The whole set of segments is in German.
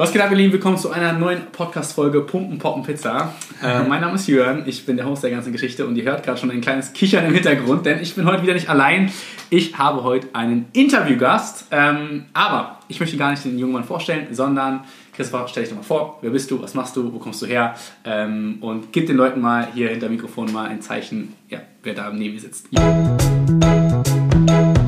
Was geht ab, ihr Lieben? Willkommen zu einer neuen Podcast-Folge Pumpen, Poppen, Pizza. Äh, mein Name ist Jörn, ich bin der Host der ganzen Geschichte und ihr hört gerade schon ein kleines Kichern im Hintergrund, denn ich bin heute wieder nicht allein. Ich habe heute einen Interviewgast, ähm, aber ich möchte gar nicht den jungen Mann vorstellen, sondern Christopher, stell dich doch mal vor. Wer bist du? Was machst du? Wo kommst du her? Ähm, und gib den Leuten mal hier hinter dem Mikrofon mal ein Zeichen, ja, wer da neben mir sitzt. Ja.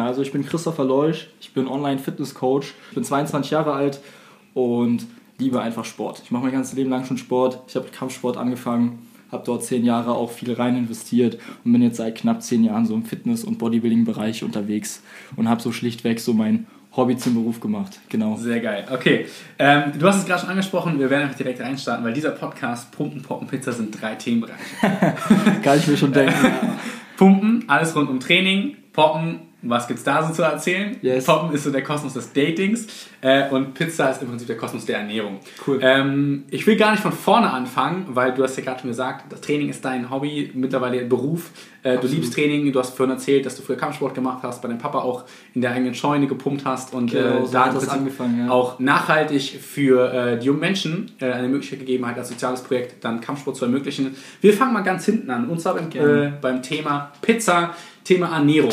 Gerne. Also ich bin Christopher Leusch, ich bin Online-Fitness-Coach, ich bin 22 Jahre alt und liebe einfach Sport. Ich mache mein ganzes Leben lang schon Sport. Ich habe Kampfsport angefangen, habe dort zehn Jahre auch viel rein investiert und bin jetzt seit knapp zehn Jahren so im Fitness- und Bodybuilding-Bereich unterwegs und habe so schlichtweg so mein Hobby zum Beruf gemacht. Genau. Sehr geil. Okay. Ähm, du hast es gerade schon angesprochen, wir werden einfach direkt reinstarten, weil dieser Podcast Pumpen, Poppen, Pizza sind drei Themenbereiche. Kann ich mir schon denken. Pumpen, alles rund um Training, Poppen, was gibt's da so zu erzählen? Yes. Poppen ist so der Kosmos des Datings äh, und Pizza ist im Prinzip der Kosmos der Ernährung. Cool. Ähm, ich will gar nicht von vorne anfangen, weil du hast ja gerade schon gesagt, das Training ist dein Hobby, mittlerweile Beruf. Äh, du liebst Training, du hast vorhin erzählt, dass du früher Kampfsport gemacht hast, bei deinem Papa auch in der eigenen Scheune gepumpt hast und genau, äh, so da ja. auch nachhaltig für äh, die jungen Menschen äh, eine Möglichkeit gegeben hat, als soziales Projekt dann Kampfsport zu ermöglichen. Wir fangen mal ganz hinten an und zwar beim, äh, beim Thema Pizza, Thema Ernährung.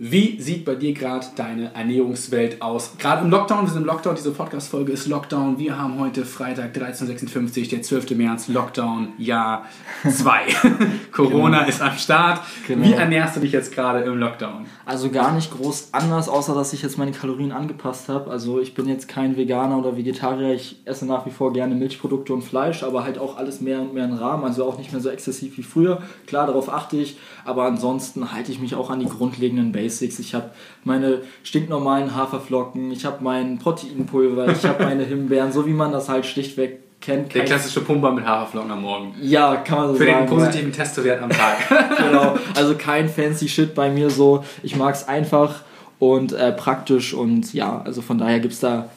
Wie sieht bei dir gerade deine Ernährungswelt aus? Gerade im Lockdown, wir sind im Lockdown, diese Podcast-Folge ist Lockdown. Wir haben heute Freitag 13.56, der 12. März, Lockdown, Jahr 2. Corona Genau. ist am Start. Genau. Wie ernährst du dich jetzt gerade im Lockdown? Also gar nicht groß anders, außer dass ich jetzt meine Kalorien angepasst habe. Also ich bin jetzt kein Veganer oder Vegetarier. Ich esse nach wie vor gerne Milchprodukte und Fleisch, aber halt auch alles mehr und mehr in Rahmen. Also auch nicht mehr so exzessiv wie früher. Klar, darauf achte ich. Aber ansonsten halte ich mich auch an die grundlegenden Basics. Ich habe meine stinknormalen Haferflocken, ich habe mein Proteinpulver, ich habe meine Himbeeren, so wie man das halt schlichtweg kennt. Der klassische Pumper mit Haferflocken am Morgen. ja, kann man so Für sagen. den positiven Testwert am Tag. genau. Also kein fancy Shit bei mir so. Ich mag es einfach und äh, praktisch und ja, also von daher gibt es da,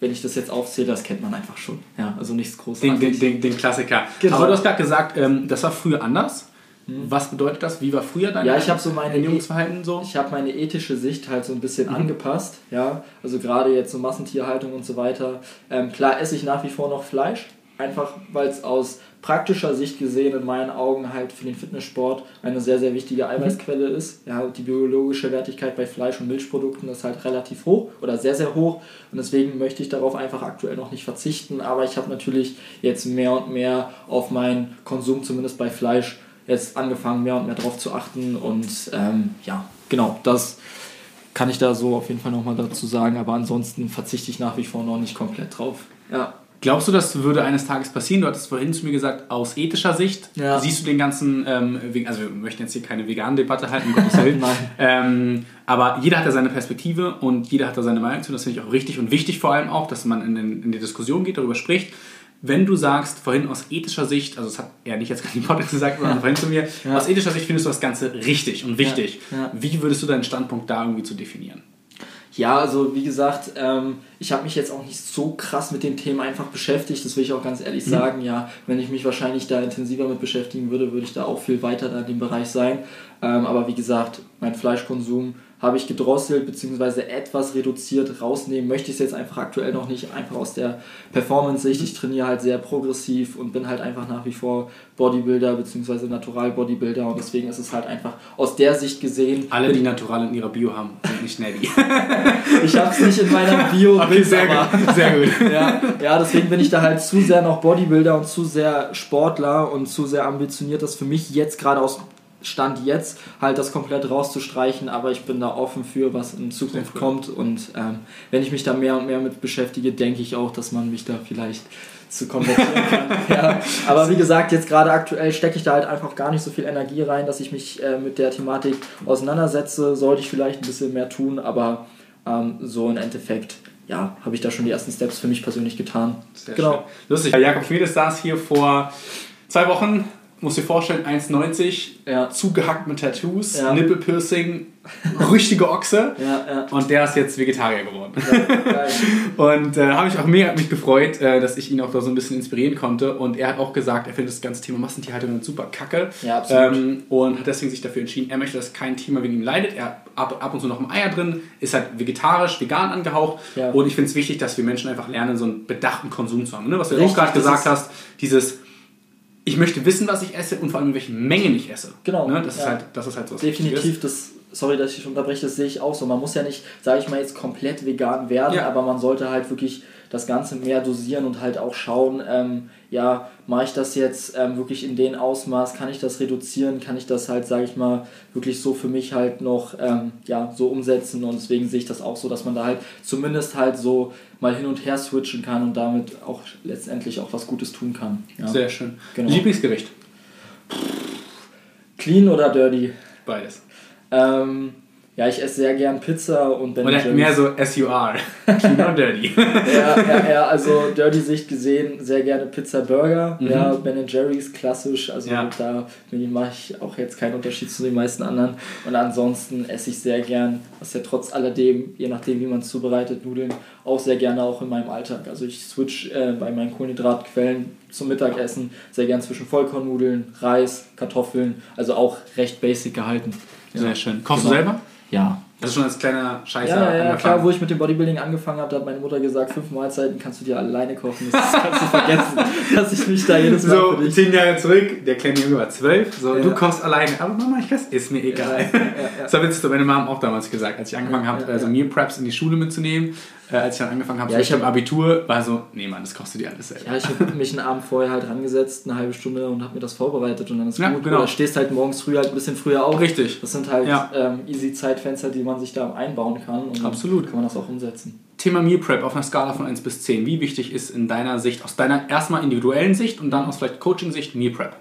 wenn ich das jetzt aufzähle, das kennt man einfach schon. Ja, also nichts Den, Großartiges. den, den, den Klassiker. Genau. Aber du hast gerade gesagt, ähm, das war früher anders. Was bedeutet das? Wie war früher dein Ja, ich habe so meine Ernährungsverhalten so? Ich habe meine ethische Sicht halt so ein bisschen Mhm. angepasst, ja. Also gerade jetzt so Massentierhaltung und so weiter. Ähm, klar esse ich nach wie vor noch Fleisch, einfach weil es aus praktischer Sicht gesehen in meinen Augen halt für den Fitnesssport eine sehr, sehr wichtige Eiweißquelle ist. Ja, die biologische Wertigkeit bei Fleisch- und Milchprodukten ist halt relativ hoch oder sehr, sehr hoch und deswegen möchte ich darauf einfach aktuell noch nicht verzichten, aber ich habe natürlich jetzt mehr und mehr auf meinen Konsum, zumindest bei Fleisch, jetzt angefangen, mehr und mehr drauf zu achten und ähm, ja, genau, das kann ich da so auf jeden Fall nochmal dazu sagen, aber ansonsten verzichte ich nach wie vor noch nicht komplett drauf. Ja. Glaubst du, das würde eines Tages passieren? Du hattest vorhin zu mir gesagt, aus ethischer Sicht Ja. siehst du den ganzen, ähm, also wir möchten jetzt hier keine vegane Debatte halten, um Gottes Willen. Ähm, aber jeder hat da seine Perspektive und jeder hat da seine Meinung zu. Das finde ich auch richtig und wichtig vor allem auch, dass man in, den, in die Diskussion geht, darüber spricht. Wenn du sagst, vorhin aus ethischer Sicht, also das hat er nicht jetzt gerade im Podcast gesagt, sondern vorhin zu mir, Ja. aus ethischer Sicht findest du das Ganze richtig und wichtig. Ja, ja. Wie würdest du deinen Standpunkt da irgendwie zu definieren? Ja, also wie gesagt, ähm, ich habe mich jetzt auch nicht so krass mit dem Thema einfach beschäftigt, das will ich auch ganz ehrlich sagen. Ja, wenn ich mich wahrscheinlich da intensiver mit beschäftigen würde, würde ich da auch viel weiter da in dem Bereich sein. Ähm, aber wie gesagt, mein Fleischkonsum habe ich gedrosselt bzw. etwas reduziert. Rausnehmen möchte ich es jetzt einfach aktuell noch nicht, einfach aus der Performance-Sicht. Ich trainiere halt sehr progressiv und bin halt einfach nach wie vor Bodybuilder bzw. Natural-Bodybuilder und deswegen ist es halt einfach aus der Sicht gesehen. Alle, die Natural in ihrer Bio haben, sind nicht Nelly. Ich habe es nicht in meiner Bio, Okay, sehr aber- gut. Sehr gut. ja, ja, deswegen bin ich da halt zu sehr noch Bodybuilder und zu sehr Sportler und zu sehr ambitioniert, das für mich jetzt gerade aus Stand jetzt halt das komplett rauszustreichen, aber ich bin da offen für, was in Zukunft cool. kommt und ähm, wenn ich mich da mehr und mehr mit beschäftige, denke ich auch, dass man mich da vielleicht zu konvertieren kann. ja. Aber wie gesagt, jetzt gerade aktuell stecke ich da halt einfach gar nicht so viel Energie rein, dass ich mich äh, mit der Thematik auseinandersetze. Sollte ich vielleicht ein bisschen mehr tun, aber ähm, so im Endeffekt, ja, habe ich da schon die ersten Steps für mich persönlich getan. Sehr genau. schön. Lustig. Jakob Schmiedes saß hier vor zwei Wochen muss dir vorstellen, 1,90, Ja. zugehackt mit Tattoos, Ja. Nippelpiercing, richtige Ochse. Ja. Und der ist jetzt Vegetarier geworden. Und äh, habe ich auch mega mich gefreut, äh, dass ich ihn auch da so ein bisschen inspirieren konnte. Und er hat auch gesagt, er findet das ganze Thema Massentierhaltung super kacke. Ja, absolut. Ähm, und hat deswegen sich dafür entschieden, er möchte, dass kein Thema wegen ihm leidet. Er hat ab, ab und zu noch ein Eier drin, ist halt vegetarisch, vegan angehaucht. Und ich finde es wichtig, dass wir Menschen einfach lernen, so einen bedachten Konsum zu haben. Ne? Was du Richtig, auch gerade gesagt hast, dieses ich möchte wissen, was ich esse und vor allem in welchen Mengen ich esse. Genau, Ne? Das, ist ja. halt, das ist halt so. Definitiv, das, sorry, dass ich unterbreche, das sehe ich auch so. Man muss ja nicht, sage ich mal, jetzt komplett vegan werden, Ja. aber man sollte halt wirklich das Ganze mehr dosieren und halt auch schauen, ähm, ja, mache ich das jetzt ähm, wirklich in den Ausmaß, kann ich das reduzieren, kann ich das halt, sage ich mal, wirklich so für mich halt noch, ähm, ja, so umsetzen und deswegen sehe ich das auch so, dass man da halt zumindest halt so mal hin und her switchen kann und damit auch letztendlich auch was Gutes tun kann. Ja. Sehr schön. Genau. Lieblingsgericht? Clean oder dirty? Beides. Ähm, ja, ich esse sehr gern Pizza und Ben Oder mehr so SUR. Clean or dirty. ja, ja, ja, also Dirty Sicht gesehen, sehr gerne Pizza Burger. Mhm. Ja, Ben Jerry's klassisch. Also Ja. da mache ich auch jetzt keinen Unterschied zu den meisten anderen. Und ansonsten esse ich sehr gern, was ja trotz alledem, je nachdem wie man es zubereitet, Nudeln, auch sehr gerne auch in meinem Alltag. Also ich switch äh, bei meinen Kohlenhydratquellen zum Mittagessen sehr gern zwischen Vollkornnudeln, Reis, Kartoffeln. Also auch recht basic gehalten. Ja. Sehr schön. Kochst Genau. du selber? Ja, Das ist schon als kleiner Scheißer ja, ja, ja, klar, wo ich mit dem Bodybuilding angefangen habe, da hat meine Mutter gesagt, fünf Mahlzeiten kannst du dir alleine kochen. Das kannst du vergessen, dass ich mich da jedes Mal So, für dich... zehn Jahre zurück, der kleine Junge war zwölf. So, Ja. du kochst alleine. Aber Mama, ich weiß, ist mir egal. Ja, ja, ja. Das war witzig, so meine Mom auch damals gesagt, als ich angefangen habe, also. Meal Preps in die Schule mitzunehmen. Äh, als ich dann angefangen habe, Ja, so ich ich im hab- Abitur, war so, nee Mann, das kochst du dir alles selber. Ja, ich habe mich einen Abend vorher halt rangesetzt, eine halbe Stunde und habe mir das vorbereitet und dann ist Ja, gut. genau. Oder stehst halt morgens früh halt ein bisschen früher auf. Richtig. Das sind halt Ja. ähm, easy Zeitfenster, die man sich da einbauen kann und Absolut. kann man das auch umsetzen. Thema Meal Prep auf einer Skala von 1 bis 10. Wie wichtig ist in deiner Sicht, aus deiner erstmal individuellen Sicht und dann aus vielleicht Coaching-Sicht Meal Prep?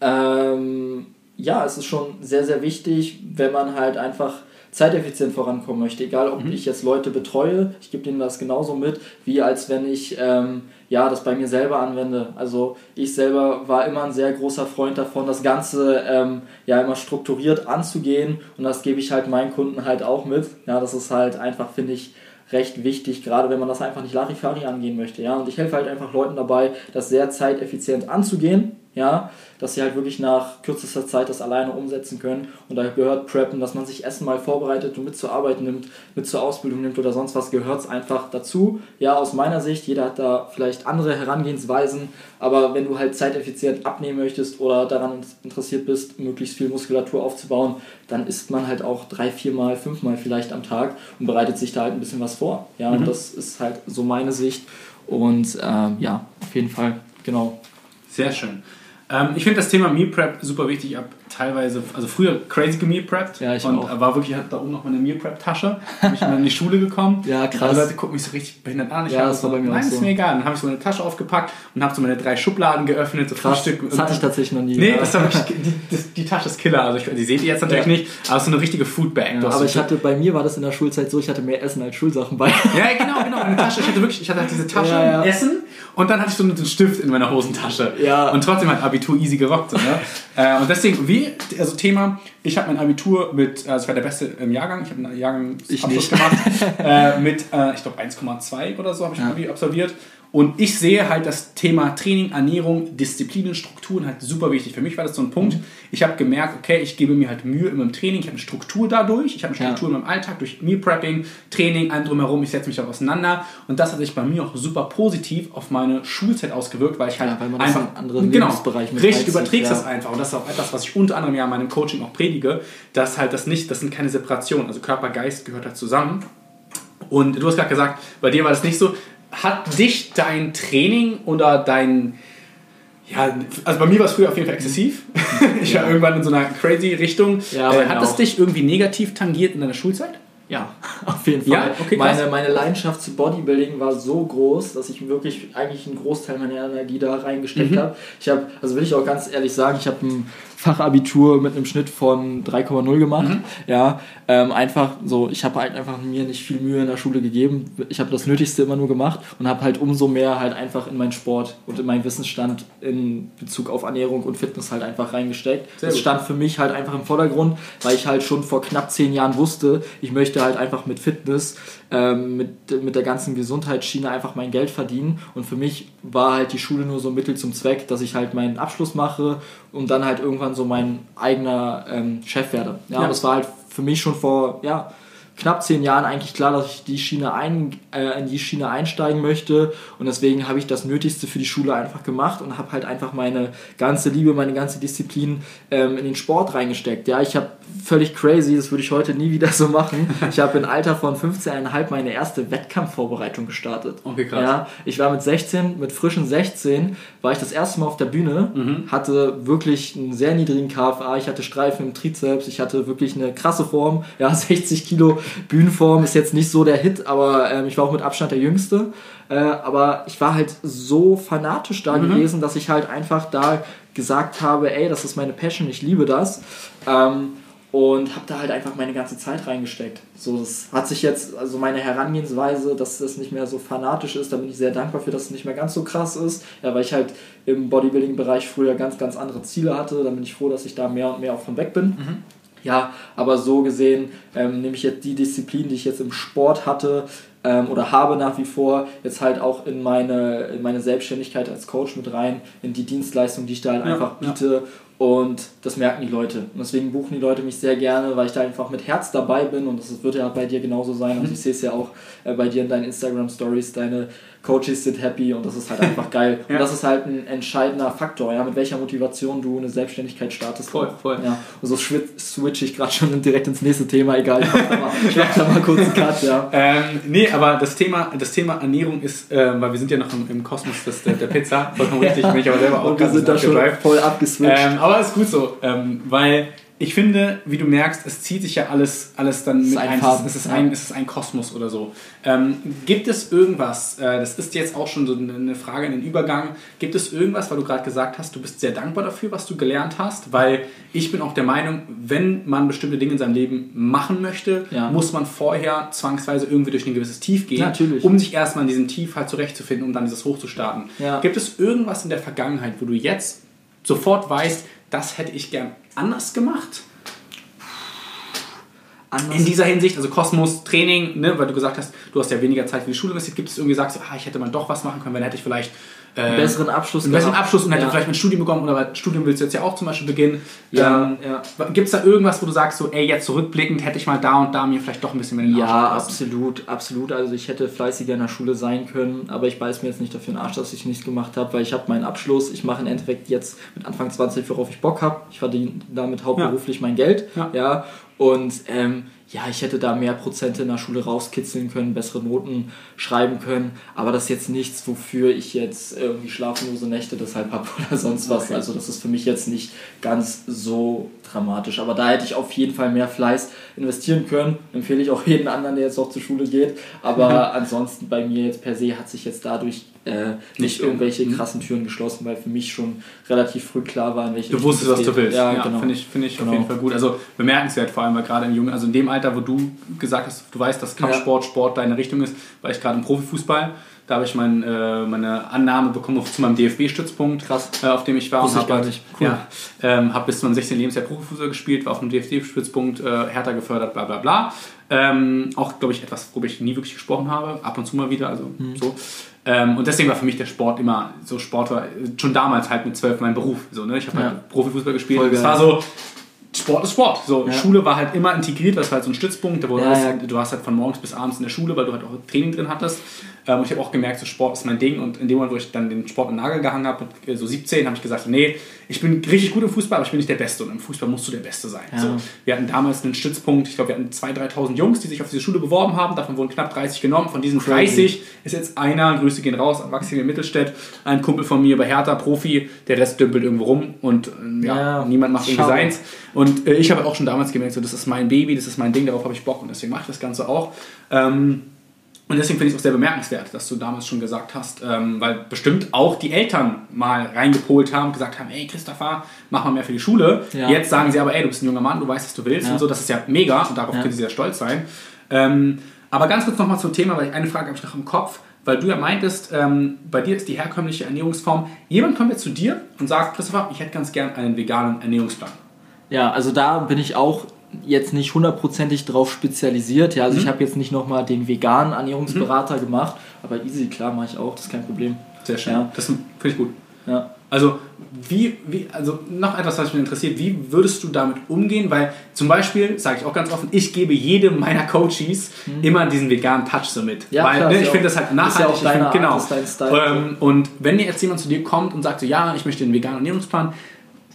Ähm, ja, es ist schon sehr, sehr wichtig, wenn man halt einfach zeiteffizient vorankommen möchte. Egal, ob ich jetzt Leute betreue, ich gebe denen das genauso mit, wie als wenn ich ähm, ja, das bei mir selber anwende. Also ich selber war immer ein sehr großer Freund davon, das Ganze ähm, ja immer strukturiert anzugehen und das gebe ich halt meinen Kunden halt auch mit. Ja, das ist halt einfach, finde ich, recht wichtig, gerade wenn man das einfach nicht Larifari angehen möchte. Ja? Und ich helfe halt einfach Leuten dabei, das sehr zeiteffizient anzugehen, ja, dass sie halt wirklich nach kürzester Zeit das alleine umsetzen können. Und da gehört Preppen, dass man sich Essen mal vorbereitet und mit zur Arbeit nimmt, mit zur Ausbildung nimmt oder sonst was, gehört es einfach dazu. Ja, aus meiner Sicht, jeder hat da vielleicht andere Herangehensweisen, aber wenn du halt zeiteffizient abnehmen möchtest oder daran interessiert bist, möglichst viel Muskulatur aufzubauen, dann isst man halt auch drei, viermal, fünfmal vielleicht am Tag und bereitet sich da halt ein bisschen was vor. Ja, und das ist halt so meine Sicht. Und ähm, ja, auf jeden Fall, genau. Sehr schön. Ähm, ich finde das Thema Meal Prep super wichtig. Ich habe teilweise, also früher crazy gemeal prepped Ja, ich und auch. war wirklich da oben noch meine Meal Prep Tasche. Bin ich dann in die Schule gekommen. Ja, krass. Alle Leute gucken mich so richtig behindert an. Ich Ja, das war bei mir auch Nein, ist so. mir egal. Dann habe ich so meine Tasche aufgepackt und habe so meine drei Schubladen geöffnet, so Krass, Frühstück. das hatte ich tatsächlich noch nie. Nee, Ja. das war wirklich, die, die Tasche ist Killer. Also ich, die seht ihr jetzt natürlich Ja. nicht, aber es ist so eine richtige Foodbag. Ja, aber ich hatte, bei mir war das in der Schulzeit so, ich hatte mehr Essen als Schulsachen bei. Ja, genau, genau. Eine Tasche. Ich hatte wirklich, ich hatte halt diese Tasche. Essen und dann hatte ich so einen Stift in meiner Hosentasche. Ja. Und trotzdem hat Abitur easy gerockt. So, ne? äh, und deswegen, wie, also Thema, ich habe mein Abitur mit, also ich war der Beste im Jahrgang, ich habe einen Jahrgangsabschluss gemacht, äh, mit, äh, ich glaube 1,2 oder so habe ich Ja. Abi absolviert. Und ich sehe halt das Thema Training, Ernährung, Disziplinen, Strukturen halt super wichtig. Für mich war das so ein Punkt. Ich habe gemerkt, okay, ich gebe mir halt Mühe in meinem Training, ich habe eine Struktur dadurch, ich habe eine Ja. Struktur in meinem Alltag durch Meal Prepping, Training, allem drumherum, ich setze mich da auseinander. Und das hat sich bei mir auch super positiv auf meine Schulzeit ausgewirkt, weil ich halt Ja, weil man einfach in einen anderen genau, Lebensbereich mit richtig überträgst ja. das einfach. Und das ist auch etwas, was ich unter anderem ja in meinem Coaching auch predige, dass halt das nicht, das sind keine Separationen. Also Körper, Geist gehört halt zusammen. Und du hast gerade gesagt, bei dir war das nicht so. Hat dich dein Training oder dein, ja, also bei mir war es früher auf jeden Fall exzessiv. Ich war Ja. irgendwann in so einer crazy Richtung. Ja, äh, hat es auch. dich irgendwie negativ tangiert in deiner Schulzeit? Ja, Auf jeden Fall. Ja? Okay, meine, meine Leidenschaft zu Bodybuilding war so groß, dass ich wirklich eigentlich einen Großteil meiner Energie da reingesteckt mhm. habe. Ich habe, also will ich auch ganz ehrlich sagen, ich habe ein Fachabitur mit einem Schnitt von 3,0 gemacht. Mhm. Ja, ähm, einfach so, ich habe halt einfach mir nicht viel Mühe in der Schule gegeben. Ich habe das Nötigste immer nur gemacht und habe halt umso mehr halt einfach in meinen Sport und in meinen Wissensstand in Bezug auf Ernährung und Fitness halt einfach reingesteckt. Sehr das gut. stand für mich halt einfach im Vordergrund, weil ich halt schon vor knapp zehn Jahren wusste, ich möchte halt einfach mit Fitness, ähm, mit, mit der ganzen Gesundheitsschiene einfach mein Geld verdienen. Und für mich war halt die Schule nur so ein Mittel zum Zweck, dass ich halt meinen Abschluss mache und dann halt irgendwann so mein eigener ähm, Chef werde. Ja, ja. das war halt für mich schon vor ja, knapp zehn Jahren eigentlich klar, dass ich die Schiene ein, äh, in die Schiene einsteigen möchte und deswegen habe ich das Nötigste für die Schule einfach gemacht und habe halt einfach meine ganze Liebe, meine ganze Disziplin ähm, in den Sport reingesteckt. Ja, ich habe völlig crazy, das würde ich heute nie wieder so machen. Ich habe im Alter von 15,5 meine erste Wettkampfvorbereitung gestartet. Okay, krass. Ja, ich war mit 16, mit frischen 16, war ich das erste Mal auf der Bühne, mhm. hatte wirklich einen sehr niedrigen KFA, ich hatte Streifen im Trizeps, ich hatte wirklich eine krasse Form, ja, 60 Kilo Bühnenform ist jetzt nicht so der Hit, aber ähm, ich war auch mit Abstand der Jüngste. Äh, aber ich war halt so fanatisch da mhm. gewesen, dass ich halt einfach da gesagt habe, ey, das ist meine Passion, ich liebe das. Ähm, und habe da halt einfach meine ganze Zeit reingesteckt. So, das hat sich jetzt, also meine Herangehensweise, dass das nicht mehr so fanatisch ist, da bin ich sehr dankbar für, dass es nicht mehr ganz so krass ist, ja, weil ich halt im Bodybuilding-Bereich früher ganz, ganz andere Ziele hatte, dann bin ich froh, dass ich da mehr und mehr auch von weg bin. Mhm. Ja, aber so gesehen ähm, nehme ich jetzt die Disziplin, die ich jetzt im Sport hatte ähm, oder habe nach wie vor, jetzt halt auch in meine, in meine Selbstständigkeit als Coach mit rein, in die Dienstleistung, die ich da halt ja, einfach biete. Ja. Und das merken die Leute. Und deswegen buchen die Leute mich sehr gerne, weil ich da einfach mit Herz dabei bin. Und das wird ja bei dir genauso sein. Also mhm. ich sehe es ja auch äh, bei dir in deinen Instagram-Stories, deine Coaches sind happy und das ist halt einfach geil. ja. Und das ist halt ein entscheidender Faktor, ja, mit welcher Motivation du eine Selbstständigkeit startest. Voll, voll. Ja. Und so switch ich gerade schon direkt ins nächste Thema, egal, ich mach da mal, ich mach da mal kurz einen Cut, ja. Ähm, nee, aber das Thema, das Thema Ernährung ist, äh, weil wir sind ja noch im, im Kosmos des, der, der Pizza, vollkommen richtig, bin ich aber selber auch und wir sind da schon voll abgeswitcht. Ähm, aber ist gut so, ähm, weil ich finde, wie du merkst, es zieht sich ja alles, alles dann mit ein. Es, ist ein es ist ein Kosmos oder so. Ähm, gibt es irgendwas, äh, das ist jetzt auch schon so eine Frage in den Übergang, gibt es irgendwas, weil du gerade gesagt hast, du bist sehr dankbar dafür, was du gelernt hast? Weil ich bin auch der Meinung, wenn man bestimmte Dinge in seinem Leben machen möchte, ja. muss man vorher zwangsweise irgendwie durch ein gewisses Tief gehen, Natürlich. um sich erstmal in diesem Tief halt zurechtzufinden, um dann dieses hoch zu starten. Ja. Gibt es irgendwas in der Vergangenheit, wo du jetzt sofort weißt, das hätte ich gern anders gemacht? Anders. In dieser Hinsicht, also Kosmos, Training, ne, weil du gesagt hast, du hast ja weniger Zeit für die Schule investiert, gibt es irgendwie, sagst du, ah, ich hätte mal doch was machen können, weil dann hätte ich vielleicht äh, besseren Abschluss einen besseren Abschluss und hätte ja. vielleicht ein Studium bekommen oder Studium willst du jetzt ja auch zum Beispiel beginnen. Ja, ähm, ja. Gibt es da irgendwas, wo du sagst, so, ey, jetzt zurückblickend hätte ich mal da und da mir vielleicht doch ein bisschen mehr den Arsch Ja, absolut, absolut. Also ich hätte fleißiger in der Schule sein können, aber ich beiß mir jetzt nicht dafür den Arsch, dass ich nichts gemacht habe, weil ich habe meinen Abschluss. Ich mache im Endeffekt jetzt mit Anfang 20, worauf ich Bock habe. Ich verdiene damit hauptberuflich ja. mein Geld. Ja. ja und ähm, ja, ich hätte da mehr Prozente in der Schule rauskitzeln können, bessere Noten schreiben können, aber das ist jetzt nichts, wofür ich jetzt irgendwie schlaflose Nächte deshalb habe oder sonst was. Okay. Also das ist für mich jetzt nicht ganz so dramatisch, aber da hätte ich auf jeden Fall mehr Fleiß investieren können. Empfehle ich auch jeden anderen, der jetzt noch zur Schule geht, aber ansonsten bei mir jetzt per se hat sich jetzt dadurch äh, nicht irgendwelche mhm. krassen Türen geschlossen, weil für mich schon relativ früh klar war, in welche Du wusstest, was du willst. Ja, ja genau. Finde ich, find ich genau. auf jeden Fall gut. Also bemerkenswert vor allem, weil gerade im Jungen, also in dem Alter, wo du gesagt hast, du weißt, dass Kampfsport, ja. Sport deine Richtung ist, war ich gerade im Profifußball. Da habe ich mein, äh, meine Annahme bekommen zu meinem DFB-Stützpunkt, äh, auf dem ich war. und habe halt, cool. ja, ähm, hab bis zu meinem 16. Lebensjahr Profifußball gespielt, war auf dem DFB-Stützpunkt äh, härter gefördert, bla bla bla. Ähm, auch, glaube ich, etwas, worüber ich nie wirklich gesprochen habe, ab und zu mal wieder, also mhm. so. Ähm, und deswegen war für mich der Sport immer so Sport war schon damals halt mit zwölf mein Beruf. So, ne? Ich habe ja. halt Profifußball gespielt. Es war so, Sport ist Sport. So, ja. Schule war halt immer integriert, das war halt so ein Stützpunkt. Da ja, ja. Halt, du warst halt von morgens bis abends in der Schule, weil du halt auch Training drin hattest. Ähm, und ich habe auch gemerkt, so Sport ist mein Ding. Und in dem Moment, wo ich dann den Sport im Nagel gehangen habe, mit äh, so 17, habe ich gesagt, nee, ich bin richtig gut im Fußball, aber ich bin nicht der Beste. Und im Fußball musst du der Beste sein. Ja. So, wir hatten damals einen Stützpunkt, ich glaube, wir hatten 2.000, 3.000 Jungs, die sich auf diese Schule beworben haben. Davon wurden knapp 30 genommen. Von diesen 30 ist jetzt einer, Grüße gehen raus, Erwachsene in Mittelstädt, ein Kumpel von mir bei Hertha, Profi, der Rest dümpelt irgendwo rum und äh, ja, Ja, niemand macht irgendwie seins. Und äh, ich habe auch schon damals gemerkt, so, das ist mein Baby, das ist mein Ding, darauf habe ich Bock und deswegen mache ich das Ganze auch. Ähm, und deswegen finde ich es auch sehr bemerkenswert, dass du damals schon gesagt hast, ähm, weil bestimmt auch die Eltern mal reingepolt haben, gesagt haben, ey Christopher, mach mal mehr für die Schule. Ja. Jetzt sagen sie aber, ey, du bist ein junger Mann, du weißt, was du willst Ja. und so, das ist ja mega und darauf Ja. können sie sehr stolz sein. Ähm, aber ganz kurz nochmal zum Thema, weil ich eine Frage habe ich noch im Kopf, weil du ja meintest, ähm, bei dir ist die herkömmliche Ernährungsform, jemand kommt jetzt zu dir und sagt, Christopher, ich hätte ganz gern einen veganen Ernährungsplan. Ja, also da bin ich auch jetzt nicht hundertprozentig drauf spezialisiert. Ja, also ich habe jetzt nicht nochmal den veganen Ernährungsberater gemacht, aber easy, klar, mache ich auch, das ist kein Problem. Sehr schön. Ja. Das finde ich gut. Ja. Also, wie, wie, also noch etwas, was mich interessiert, wie würdest du damit umgehen? Weil zum Beispiel, sage ich auch ganz offen, ich gebe jedem meiner Coaches immer diesen veganen Touch so mit. Mhm. Ja, Weil klar, ne, ich ja finde das halt ja nachhaltig. ich deine find, Art, genau. dein Style. Ähm, und wenn jetzt jemand zu dir kommt und sagt so, ja, ich möchte den veganen Ernährungsplan,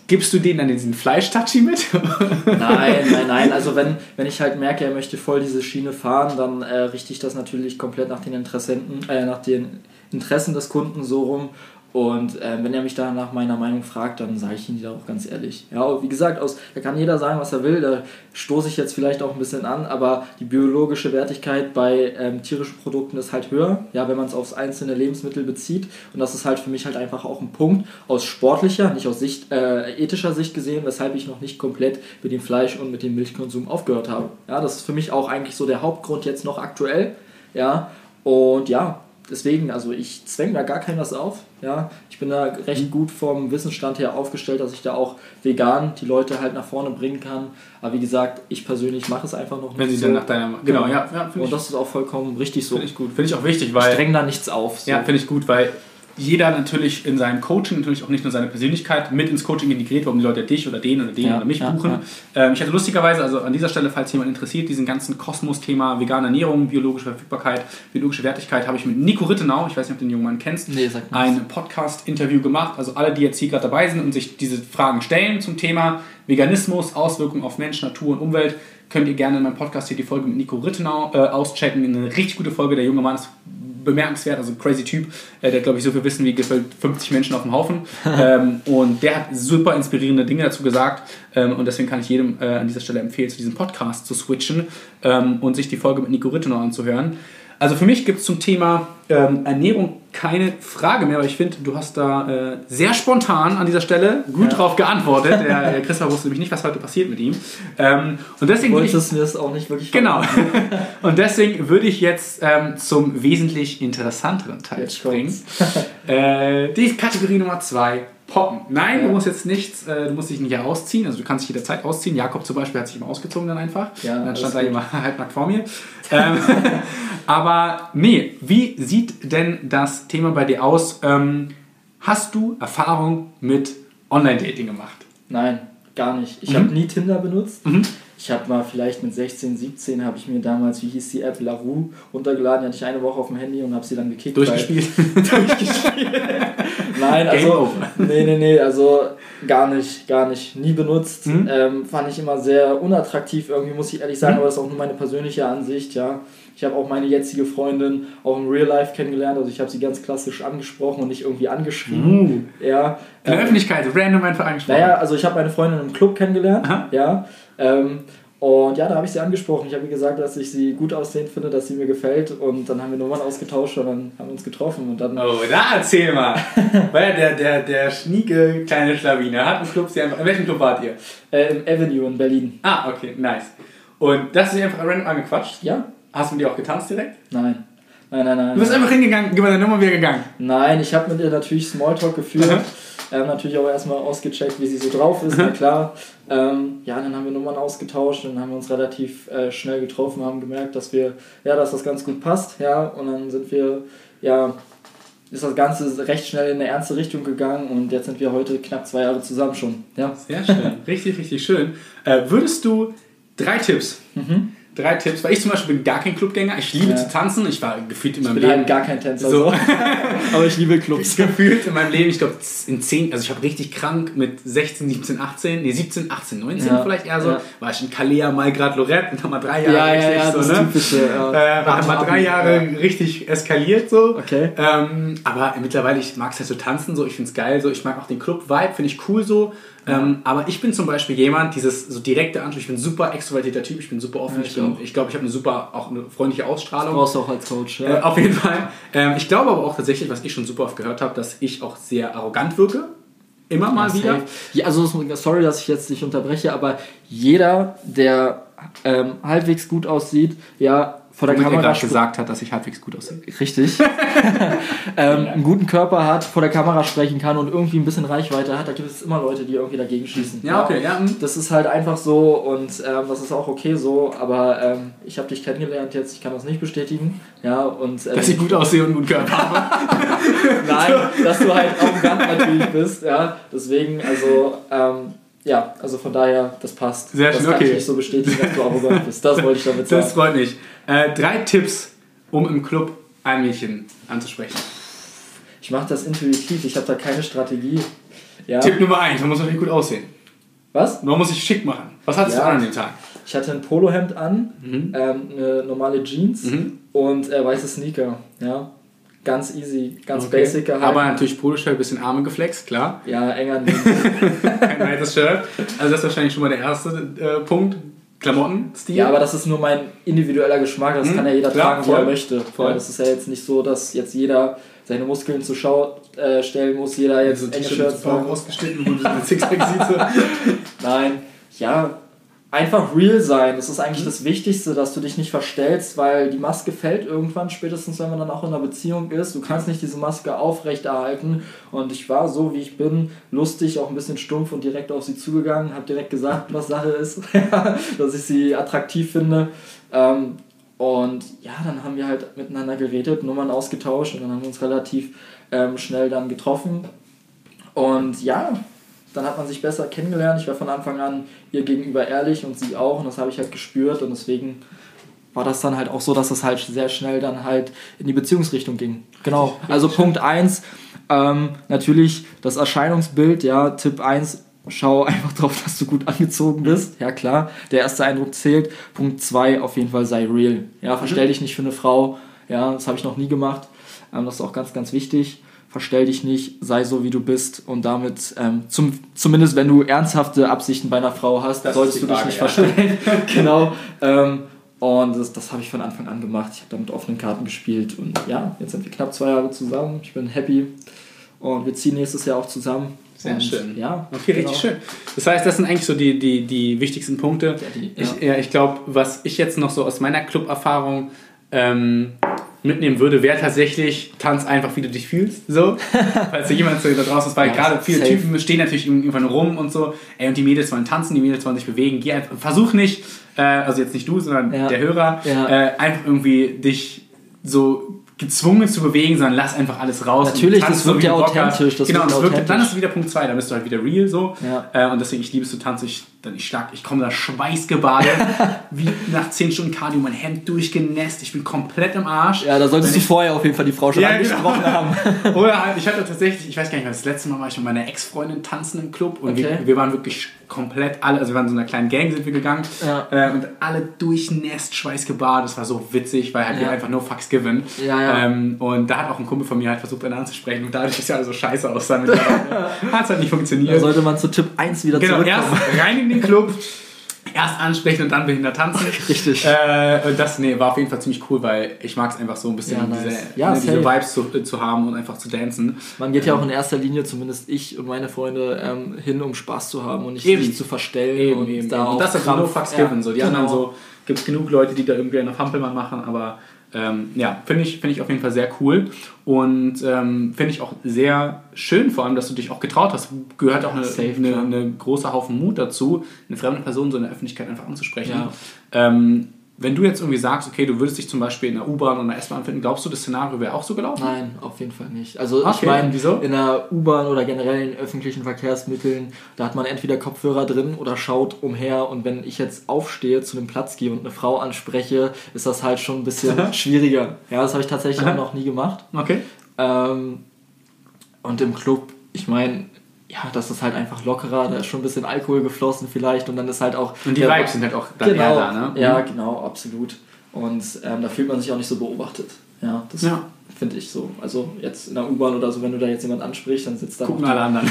gibst du denen dann diesen Fleisch-Touchy mit? Nein, nein, nein. Also wenn, wenn ich halt merke, er möchte voll diese Schiene fahren, dann äh, richte ich das natürlich komplett nach den Interessenten, äh, nach den Interessen des Kunden so rum. Und äh, wenn er mich da nach meiner Meinung fragt, dann sage ich die da auch ganz ehrlich. Ja, wie gesagt, aus, da kann jeder sagen, was er will. Da stoße ich jetzt vielleicht auch ein bisschen an, aber die biologische Wertigkeit bei ähm, tierischen Produkten ist halt höher, ja, wenn man es aufs einzelne Lebensmittel bezieht. Und das ist halt für mich halt einfach auch ein Punkt aus sportlicher, nicht aus Sicht, äh, ethischer Sicht gesehen, weshalb ich noch nicht komplett mit dem Fleisch und mit dem Milchkonsum aufgehört habe. Ja, das ist für mich auch eigentlich so der Hauptgrund jetzt noch aktuell. Ja, und ja, deswegen, also ich zwänge da gar keinem was auf. Ja, ich bin da recht gut vom Wissensstand her aufgestellt, dass ich da auch vegan die Leute halt nach vorne bringen kann. Aber wie gesagt, ich persönlich mache es einfach noch nicht Wenn sie so. dann nach deiner. Genau, ja, ja finde Und ich, das ist auch vollkommen richtig so. find ich gut. Finde ich auch wichtig, Ich weil. streng da nichts auf. So. Ja, finde ich gut, weil jeder natürlich in seinem Coaching natürlich auch nicht nur seine Persönlichkeit mit ins Coaching integriert, warum die Leute dich oder den oder den Ja, oder mich ja, buchen. Ähm, ich hatte lustigerweise, also an dieser Stelle, falls jemand interessiert, diesen ganzen Kosmos-Thema vegane Ernährung, biologische Verfügbarkeit, biologische Wertigkeit, habe ich mit Nico Rittenau, ich weiß nicht, ob du den jungen Mann kennst, Nee, ein Podcast-Interview gemacht. Also alle, die jetzt hier gerade dabei sind und sich diese Fragen stellen zum Thema Veganismus, Auswirkungen auf Mensch, Natur und Umwelt, könnt ihr gerne in meinem Podcast hier die Folge mit Nico Rittenau äh, auschecken. Eine richtig gute Folge. Der junge Mann ist bemerkenswert, also crazy Typ. Äh, der, glaube ich, so viel Wissen wie gefühlt 50 Menschen auf dem Haufen. ähm, und der hat super inspirierende Dinge dazu gesagt. Ähm, und deswegen kann ich jedem äh, an dieser Stelle empfehlen, zu diesem Podcast zu switchen ähm, und sich die Folge mit Nico Rittenau anzuhören. Also für mich gibt es zum Thema ähm, Ernährung keine Frage mehr, aber ich finde, du hast da äh, sehr spontan an dieser Stelle gut Ja. drauf geantwortet. Der äh, Christopher wusste nämlich nicht, was heute passiert mit ihm. Ähm, und deswegen würde ich, Wolltest mir das auch nicht wirklich genau. und deswegen würde ich jetzt ähm, zum wesentlich interessanteren Teil Jetzt springen. Äh, die Kategorie Nummer zwei. Poppen. Nein, Ja. du musst jetzt nichts, äh, du musst dich nicht ausziehen, also du kannst dich jederzeit ausziehen. Jakob zum Beispiel hat sich immer ausgezogen dann einfach. Ja, dann alles stand er gut. immer halbnackt vor mir. ähm, aber nee, wie sieht denn das Thema bei dir aus? Ähm, hast du Erfahrung mit Online-Dating gemacht? Nein, gar nicht. Ich Mhm. habe nie Tinder benutzt. Mhm. Ich habe mal vielleicht mit 16, 17 habe ich mir damals, wie hieß die App, LaRue runtergeladen. Die hatte ich eine Woche auf dem Handy und habe sie dann gekickt. Durchgespielt? Durchgespielt. Nein, also nee, nee, nee, also gar nicht, gar nicht, nie benutzt. Mhm. Ähm, fand ich immer sehr unattraktiv irgendwie, muss ich ehrlich sagen, Mhm. aber das ist auch nur meine persönliche Ansicht, ja. Ich habe auch meine jetzige Freundin auch im Real Life kennengelernt, also ich habe sie ganz klassisch angesprochen und nicht irgendwie angeschrieben. Ja. In der Ähm, Öffentlichkeit, random einfach angesprochen. naja, also ich habe meine Freundin im Club kennengelernt, Aha. ja. Ähm, und ja, da habe ich sie angesprochen. Ich habe ihr gesagt, dass ich sie gut aussehend finde, dass sie mir gefällt. Und dann haben wir Nummern ausgetauscht und dann haben wir uns getroffen. Und dann, Oh, da erzähl mal. Weil der, der, der schnieke kleine Schlawiner hat einen Club, sie einfach. In welchem Club wart ihr? äh, im Avenue in Berlin. Ah, okay, nice. Und das ist einfach random angequatscht. Ja? Hast du mit ihr auch getanzt direkt? Nein. Nein, nein, nein. Du bist einfach hingegangen, gib mir deine Nummer wieder gegangen. Nein, ich habe mit ihr natürlich Smalltalk geführt. Mhm. Ähm, natürlich auch erstmal ausgecheckt, wie sie so drauf ist, na klar. Ähm, ja, dann haben wir Nummern ausgetauscht und dann haben wir uns relativ äh, schnell getroffen, haben gemerkt, dass wir, ja, dass das ganz gut passt, ja, und dann sind wir, ja, ist das Ganze recht schnell in eine ernste Richtung gegangen und jetzt sind wir heute knapp zwei Jahre zusammen schon, ja. Sehr schön. richtig, richtig schön. Äh, würdest du drei Tipps, Mhm. Drei Tipps, weil ich zum Beispiel bin gar kein Clubgänger. Ich liebe Ja. zu tanzen. Ich war gefühlt in meinem Ich bin Leben halt gar kein Tänzer. so. Aber ich liebe Clubs. gefühlt in meinem Leben, ich glaube, in 10, also ich habe richtig krank mit 16, 17, 18, nee, 17, 18, 19 Ja, vielleicht eher so, ja. war ich in Calais, Malgrad, Lorette und dann mal drei Jahre Ja, ja, richtig ja, so, das ne? typische. Ja. Äh, war mal drei Jahre richtig eskaliert so. Okay. Ähm, aber mittlerweile, ich mag es halt so tanzen, so, ich finde es geil, so, ich mag auch den Club-Vibe, finde ich cool so. Ähm, aber ich bin zum Beispiel jemand, dieses so direkte Anspruch, ich bin super extrovertierter Typ, ich bin super offen, Ja, ich, auch. ich glaube, ich habe eine super, auch eine freundliche Ausstrahlung. Brauchst du auch als Coach. Äh, Ja. auf jeden Fall. Ähm, ich glaube aber auch tatsächlich, was ich schon super oft gehört habe, dass ich auch sehr arrogant wirke. Immer mal wieder. Ja, also sorry, dass ich jetzt dich unterbreche, aber jeder, der ähm, halbwegs gut aussieht, ja, vor der er Kamera gerade gesagt hat, dass ich halbwegs gut aussehe. Richtig. ähm, einen guten Körper hat, vor der Kamera sprechen kann und irgendwie ein bisschen Reichweite hat, da gibt es immer Leute, die irgendwie dagegen schießen. Ja, okay, ja. mm. Das ist halt einfach so und ähm, das ist auch okay so, aber ähm, ich habe dich kennengelernt jetzt, ich kann das nicht bestätigen. Ja, und, ähm, Dass ich gut aussehe und einen guten Körper habe. Nein, dass du halt arrogant natürlich bist, ja. Deswegen, also, ähm, ja, also von daher, das passt. Sehr das schön, kann okay. ich nicht so bestätigen, dass du arrogant bist. Das wollte ich damit sagen. Das freut mich. Äh, drei Tipps, um im Club ein Mädchen anzusprechen. Ich mache das intuitiv, ich habe da keine Strategie. Ja. Tipp Nummer eins, man muss natürlich gut aussehen. Was? Man muss sich schick machen. Was hattest Ja. du an an dem Tag? Ich hatte ein Polohemd an, Mhm. ähm, eine normale Jeans Mhm. und äh, weiße Sneaker. Ja. Ganz easy, ganz Okay. basic gehalten. Aber natürlich Poloshirt, bisschen Arme geflext, klar. ja, enger. Kein weites Shirt. Also das ist wahrscheinlich schon mal der erste äh, Punkt. Klamotten-Stil. Ja, aber das ist nur mein individueller Geschmack, das Mhm, kann ja jeder klar, tragen, wie er voll. möchte. Voll. Ja, das ist ja jetzt nicht so, dass jetzt jeder seine Muskeln zur Schau äh, stellen muss, jeder jetzt so enge Shirts ausgeschnitten, so ein Sixpack siehst. So. Nein, ja, einfach real sein. Das ist eigentlich das Wichtigste, dass du dich nicht verstellst, weil die Maske fällt irgendwann, spätestens wenn man dann auch in einer Beziehung ist. Du kannst nicht diese Maske aufrechterhalten. Und ich war so, wie ich bin, lustig, auch ein bisschen stumpf und direkt auf sie zugegangen, habe direkt gesagt, was Sache ist, dass ich sie attraktiv finde. Ähm, und ja, dann haben wir halt miteinander geredet, Nummern ausgetauscht und dann haben wir uns relativ ähm, schnell dann getroffen. Und ja, dann hat man sich besser kennengelernt. Ich war von Anfang an ihr gegenüber ehrlich und sie auch und das habe ich halt gespürt und deswegen war das dann halt auch so, dass es halt sehr schnell dann halt in die Beziehungsrichtung ging. Genau. Also Punkt 1, ähm, natürlich das Erscheinungsbild, ja, Tipp 1, schau einfach drauf, dass du gut angezogen bist. Ja klar, der erste Eindruck zählt. Punkt 2, auf jeden Fall sei real. Ja, verstell dich nicht für eine Frau. Ja, das habe ich noch nie gemacht. Ähm, das ist auch ganz, ganz wichtig. Verstell dich nicht, sei so wie du bist und damit, ähm, zum, zumindest wenn du ernsthafte Absichten bei einer Frau hast, Das solltest du dich Frage, nicht ja. verstellen. genau. Ähm, und das, das habe ich von Anfang an gemacht. Ich habe da mit offenen Karten gespielt und ja, jetzt sind wir knapp zwei Jahre zusammen. Ich bin happy und wir ziehen nächstes Jahr auch zusammen. Sehr und, schön. Ja, Okay, genau. richtig schön. Das heißt, das sind eigentlich so die, die, die wichtigsten Punkte. Ja, die- Ich, ja, ich glaube, was ich jetzt noch so aus meiner Club-Erfahrung ähm, mitnehmen würde, wäre tatsächlich, tanz einfach, wie du dich fühlst. So. Falls da jemand so da draußen ist, weil Ja, gerade viele safe. Typen stehen natürlich irgendwann rum und so, ey, und die Mädels wollen tanzen, die Mädels wollen sich bewegen. Geh einfach, versuch nicht, äh, also jetzt nicht du, sondern Ja. der Hörer, Ja. äh, einfach irgendwie dich so gezwungen zu bewegen, sondern lass einfach alles raus. Natürlich, das wirkt ja authentisch, das genau, das wirkt, dann authentisch. ist wieder Punkt 2, dann bist du halt wieder real so. Ja. Äh, und deswegen, ich liebe es zu tanzen. Ich, dann, ich, schlag, ich komme da schweißgebadet, wie nach 10 Stunden Cardio, mein Hemd durchgenässt, ich bin komplett im Arsch. Ja, da solltest du vorher auf jeden Fall die Frau schon Ja, angesprochen genau. haben. Oder halt, ich hatte tatsächlich, ich weiß gar nicht, das letzte Mal war ich mit meiner Ex-Freundin tanzen im Club und Okay. wir, wir waren wirklich komplett alle, also wir waren in so einer kleinen Gang sind wir gegangen Ja. äh, und alle durchnässt, schweißgebadet, das war so witzig, weil halt wir Ja. einfach no fucks given. Ja. Ähm, und da hat auch ein Kumpel von mir halt versucht, eine anzusprechen und dadurch, dass ja alle so scheiße aussahen, hat es halt nicht funktioniert. Da sollte man zu Tipp 1 wieder Genau, erst zurückkommen. rein in den Club, erst ansprechen und dann behindert tanzen. Richtig. Äh, und das nee, war auf jeden Fall ziemlich cool, weil ich mag es einfach so ein bisschen, Ja, nice. diese, Ja, ne, diese. Vibes zu, äh, zu haben und einfach zu dancen. Man geht ja auch in erster Linie, zumindest ich und meine Freunde, ähm, hin, um Spaß zu haben und nicht Eben. sich zu verstellen Eben, und eben, da eben. auf Und das ist no fucks given. So. Die genau. anderen so, gibt es genug Leute, die da irgendwie eine Fampelmann machen, aber ähm, ja, finde ich, find ich auf jeden Fall sehr cool und ähm, finde ich auch sehr schön, vor allem, dass du dich auch getraut hast. Gehört auch eine, safe, eine, eine große Haufen Mut dazu, eine fremde Person so in der Öffentlichkeit einfach anzusprechen. Ja. Ähm, wenn du jetzt irgendwie sagst, okay, du würdest dich zum Beispiel in der U-Bahn oder S-Bahn finden, glaubst du, das Szenario wäre auch so gelaufen? Nein, auf jeden Fall nicht. Also Okay, ich meine, wieso? in der U-Bahn oder generell in öffentlichen Verkehrsmitteln, da hat man entweder Kopfhörer drin oder schaut umher und wenn ich jetzt aufstehe, zu einem Platz gehe und eine Frau anspreche, ist das halt schon ein bisschen schwieriger. Ja, das habe ich tatsächlich auch noch nie gemacht. Okay. Ähm, und im Club, ich meine, ja, das ist halt einfach lockerer, da ist schon ein bisschen Alkohol geflossen vielleicht und dann ist halt auch... Und die Vibes sind halt auch dann genau, eher da, ne? Ja, Mhm. genau, absolut. Und ähm, da fühlt man sich auch nicht so beobachtet. Ja, das Ja. Finde ich so. Also jetzt in der U-Bahn oder so, wenn du da jetzt jemand ansprichst, dann sitzt da Gucken alle anderen.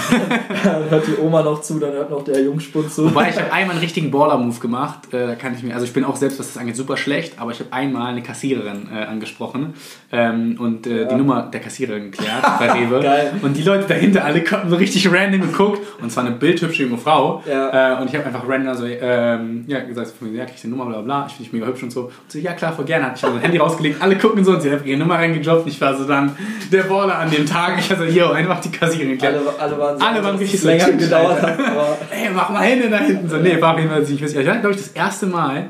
dann hört die Oma noch zu, dann hört noch der Jungspund zu. Wobei ich habe einmal einen richtigen Baller-Move gemacht. Äh, da kann ich mir, also ich bin auch selbst, was das angeht, super schlecht, aber ich habe einmal eine Kassiererin äh, angesprochen ähm, und äh, die Nummer der Kassiererin geklärt bei Rewe. Geil. Und die Leute dahinter alle haben so richtig random geguckt und zwar eine bildhübsche junge Frau. Ja. Äh, und ich habe einfach random so, ähm, ja, gesagt, ja, krieg ich die Nummer, bla bla, ich finde dich mega hübsch und so. Und so, ja klar, voll gerne. Hat ich habe mein Handy rausgelegt, alle gucken so und sie hat einfach ihre Nummer reingejobbt. Ich war so dann der Baller an dem Tag. Ich hatte so, yo, einfach die Kassiererin. Alle, alle waren so, Alle waren richtig so, länger gedauert hat, aber Ey, mach mal Hände da hinten. So, nee, war auf jeden Fall nicht. Ich weiß nicht. Ich glaube ich, das erste Mal,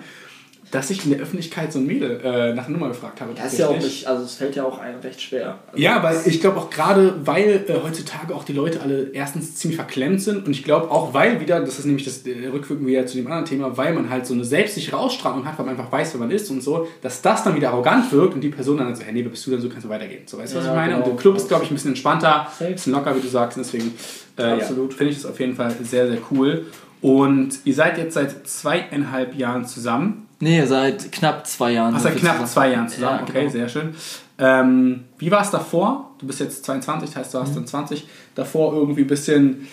dass ich in der Öffentlichkeit so ein Mädel äh, nach einer Nummer gefragt habe. das ist ja auch nicht, also es fällt ja auch einem recht schwer. Also, Ja, weil ich glaube auch gerade, weil äh, heutzutage auch die Leute alle erstens ziemlich verklemmt sind und ich glaube auch, weil wieder, das ist nämlich das äh, Rückwirken wieder zu dem anderen Thema, weil man halt so eine selbstsichere Ausstrahlung hat, weil man einfach weiß, wer man ist und so, dass das dann wieder arrogant wirkt und die Person dann so, hey, nee, wer bist du denn so, kannst du weitergehen. So, weißt du, was Ja, ich meine? genau. Und der Club ist, glaube ich, ein bisschen entspannter, ein bisschen locker, wie du sagst, und deswegen äh, ja, finde ich das auf jeden Fall sehr, sehr cool. Und ihr seid jetzt seit zweieinhalb Jahren zusammen. Nee, seit knapp zwei Jahren. Ach, seit knapp zusammen. zwei Jahren zusammen. Ja, okay, genau. sehr schön. Ähm, wie war es davor? Du bist jetzt 22, das heißt, du Mhm. warst dann 20. Davor irgendwie ein bisschen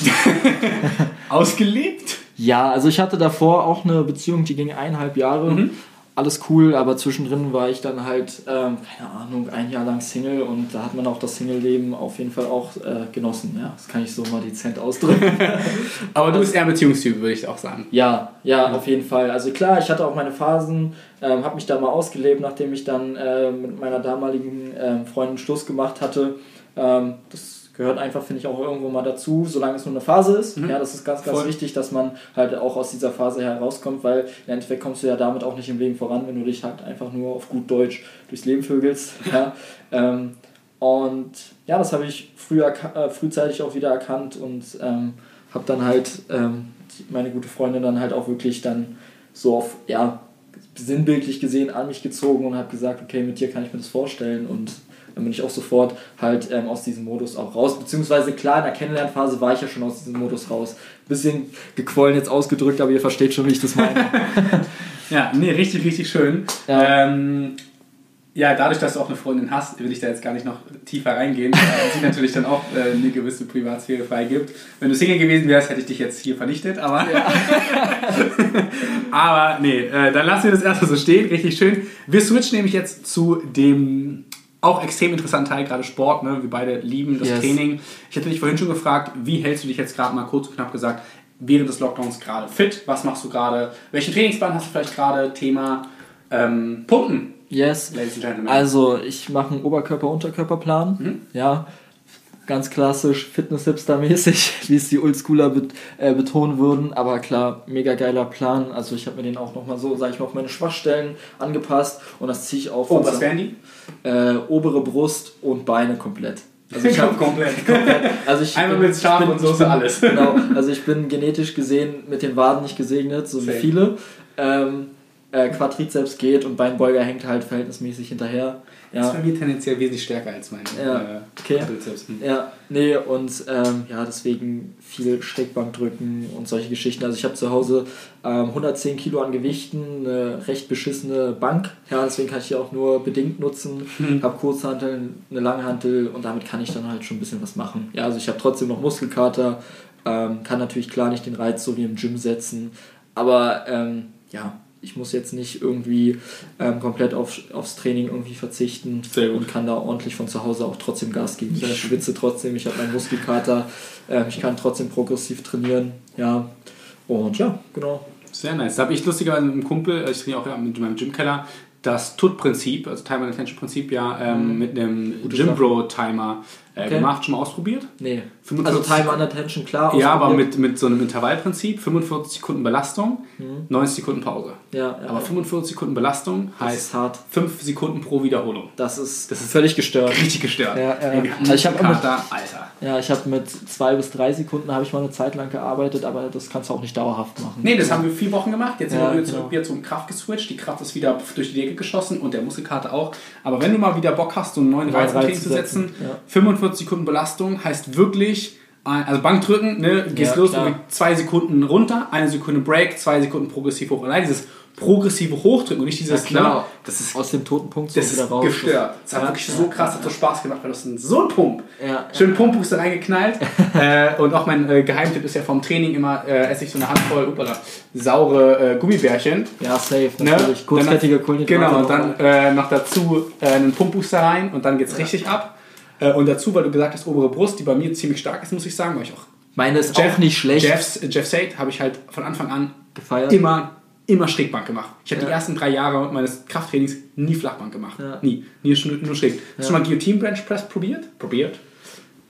ausgelebt? Ja, also ich hatte davor auch eine Beziehung, die ging eineinhalb Jahre. Mhm. Alles cool, aber zwischendrin war ich dann halt, ähm, keine Ahnung, ein Jahr lang Single und da hat man auch das Single-Leben auf jeden Fall auch äh, genossen. Ja, das kann ich so mal dezent ausdrücken. Aber du bist eher ein Beziehungstyp, würde ich auch sagen. Ja, ja, auf jeden Fall. Also klar, ich hatte auch meine Phasen, ähm, habe mich da mal ausgelebt, nachdem ich dann äh, mit meiner damaligen ähm, Freundin Schluss gemacht hatte. Ähm, das gehört einfach, finde ich, auch irgendwo mal dazu, solange es nur eine Phase ist. Ja, das ist ganz, ganz Voll. wichtig, dass man halt auch aus dieser Phase herauskommt, weil im Endeffekt kommst du ja damit auch nicht im Leben voran, wenn du dich halt einfach nur auf gut Deutsch durchs Leben vögelst. Ja. Ähm, und ja, das habe ich früher, äh, frühzeitig auch wieder erkannt und ähm, habe dann halt ähm, meine gute Freundin dann halt auch wirklich dann so auf, ja, sinnbildlich gesehen an mich gezogen und habe gesagt, okay, mit dir kann ich mir das vorstellen und dann bin ich auch sofort halt ähm, aus diesem Modus auch raus. Beziehungsweise klar, in der Kennenlernphase war ich ja schon aus diesem Modus raus. Bisschen gequollen jetzt ausgedrückt, aber ihr versteht schon, wie ich das meine. Ja, nee, richtig, richtig schön. Ja. Ähm, ja, dadurch, dass du auch eine Freundin hast, will ich da jetzt gar nicht noch tiefer reingehen, weil sie natürlich dann auch äh, eine gewisse Privatsphäre freigibt. Wenn du Single gewesen wärst, hätte ich dich jetzt hier vernichtet, aber. aber nee, äh, dann lassen wir das erstmal so stehen, richtig schön. Wir switchen nämlich jetzt zu dem auch extrem interessanten Teil, gerade Sport. Ne? Wir beide lieben das Yes. Training. Ich hatte dich vorhin schon gefragt, wie hältst du dich jetzt gerade mal kurz und knapp gesagt während des Lockdowns gerade fit? Was machst du gerade? Welchen Trainingsplan hast du vielleicht gerade? Thema ähm, Pumpen, Yes. Ladies and Gentlemen. Also, ich mache einen Oberkörper-Unterkörperplan. Ja. Ganz klassisch, Fitness-Hipster-mäßig, wie es die Oldschooler bet äh, betonen würden. Aber klar, mega geiler Plan. Also, ich habe mir den auch nochmal so, sage ich mal, auf meine Schwachstellen angepasst. Und das ziehe ich auf. oh, was wären die? äh, obere Brust und Beine komplett. Also ich habe komplett. also ich Einmal bin- mit Schaf und Soße ich bin- alles. Genau, also ich bin genetisch gesehen mit den Waden nicht gesegnet, so wie Same. viele. Ähm, äh, Quadrizeps geht und Beinbeuger hängt halt verhältnismäßig hinterher. Das ist Ja, bei mir tendenziell wesentlich stärker als meine Ja, äh, okay. Hm. ja nee, und ähm, ja, deswegen viel Schrägbankdrücken und solche Geschichten. Also ich habe zu Hause ähm, 110 Kilo an Gewichten, eine recht beschissene Bank. Ja, deswegen kann ich die auch nur bedingt nutzen. Hm. Habe Kurzhantel, eine Langhantel und damit kann ich dann halt schon ein bisschen was machen. Ja, also ich habe trotzdem noch Muskelkater, ähm, kann natürlich klar nicht den Reiz so wie im Gym setzen, aber ähm, ja, ich muss jetzt nicht irgendwie ähm, komplett auf, aufs Training irgendwie verzichten und kann da ordentlich von zu Hause auch trotzdem Gas geben. Ich schwitze trotzdem, ich habe meinen Muskelkater, ähm, ich kann trotzdem progressiv trainieren, ja. Und ja, genau. Sehr nice. Da habe ich lustigerweise mit einem Kumpel, äh, ich trainiere auch mit meinem Gymkeller, das TUT-Prinzip, also Time and Attention Prinzip, ja ähm, Mhm. mit einem Jimbro-Timer äh, Okay. gemacht. Schon mal ausprobiert? Nee. 45 Also Time and Attention, klar. Ja, aber mit, mit so einem Intervallprinzip. 45 Sekunden Belastung, Mhm. 90 Sekunden Pause. Ja, ja. Aber 45 Sekunden Belastung das heißt hart. 5 Sekunden pro Wiederholung. Das ist, Das ist völlig gestört. Richtig gestört. Ja, ja. Also ich hab einen immer- Alter. Ja, ich habe mit zwei bis drei Sekunden habe ich mal eine Zeit lang gearbeitet, aber das kannst du auch nicht dauerhaft machen. Nee, das haben wir vier Wochen gemacht. Jetzt sind Ja, wir wieder genau. wieder zum Kraft geswitcht. Die Kraft ist wieder durch die Decke geschossen und der Muskelkater auch. Aber wenn du mal wieder Bock hast, so einen neuen Reiz Reiz zu setzen, ja. 45 Sekunden Belastung heißt wirklich, ein- also Bankdrücken, ne, gehst Ja, los, zwei Sekunden runter, eine Sekunde Break, zwei Sekunden progressiv hoch. Allein dieses progressive Hochdrücken und nicht dieses, Ja, klar. ne, das ist, Aus dem toten Punkt so das wieder ist raus. gestört. Das hat Ja, wirklich ja, so krass, ja, hat so Spaß gemacht, weil das ist so ein Pump. Ja, Schön Pumpbooster reingeknallt. äh, und auch mein äh, Geheimtipp ist ja vom Training immer, äh, esse ich so eine Handvoll upala, saure äh, Gummibärchen. ja, safe, Ne? natürlich. Kurzkettige Kohlenhydrate. Genau, und dann äh, noch dazu äh, einen Pumpbooster rein und dann geht's richtig ab. Äh, und dazu, weil du gesagt hast, obere Brust, die bei mir ziemlich stark ist, muss ich sagen, weil ich auch Meine ist auch nicht schlecht Jeffs, Jeff Said habe ich halt von Anfang an gefeiert. immer, immer Schrägbank gemacht. Ich habe die Ja. ersten drei Jahre meines Krafttrainings nie Flachbank gemacht. Ja. Nie. Nie nur schräg. Hast du Ja. mal Guillotine Bench Press probiert? Probiert.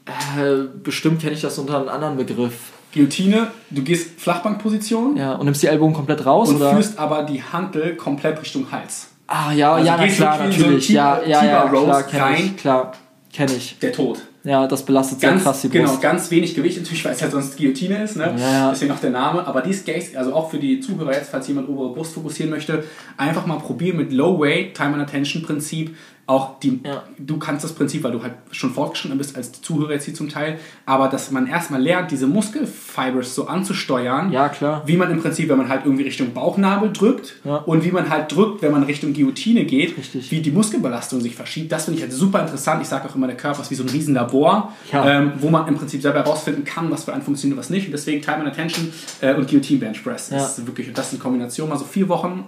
Äh, bestimmt kenne ich das unter einem anderen Begriff. Guillotine, du gehst Flachbankposition Ja, und nimmst die Ellbogen komplett raus, und oder? führst aber die Hantel komplett Richtung Hals. ah, ja, Also ja, na klar, in so natürlich. ja, ja, ja, klar, kenne ich. Klar, kenne ich. Der Tod. Ja, das belastet sehr Ganz, krass die genau, Brust. ganz wenig Gewicht, natürlich, weil es halt sonst Guillotine ist, ne? Ja, ja. deswegen auch der Name. Aber die Skates, also auch für die Zuhörer jetzt, falls jemand obere Brust fokussieren möchte, einfach mal probieren mit Low Weight, Time and Attention Prinzip. Auch die, Ja. du kannst das Prinzip, weil du halt schon fortgeschritten bist als Zuhörer jetzt hier zum Teil, aber dass man erstmal lernt, diese Muskelfibers so anzusteuern, Ja, klar. wie man im Prinzip, wenn man halt irgendwie Richtung Bauchnabel drückt Ja. und wie man halt drückt, wenn man Richtung Guillotine geht, Richtig. wie die Muskelbelastung sich verschiebt. Das finde ich halt super interessant. Ich sage auch immer, der Körper ist wie so ein Riesenlabor, Ja. ähm, wo man im Prinzip selber herausfinden kann, was für einen funktioniert und was nicht. Und deswegen Time and Attention äh, und Guillotine Bench Press. Ja. Das ist wirklich das ist eine Kombination. Also vier Wochen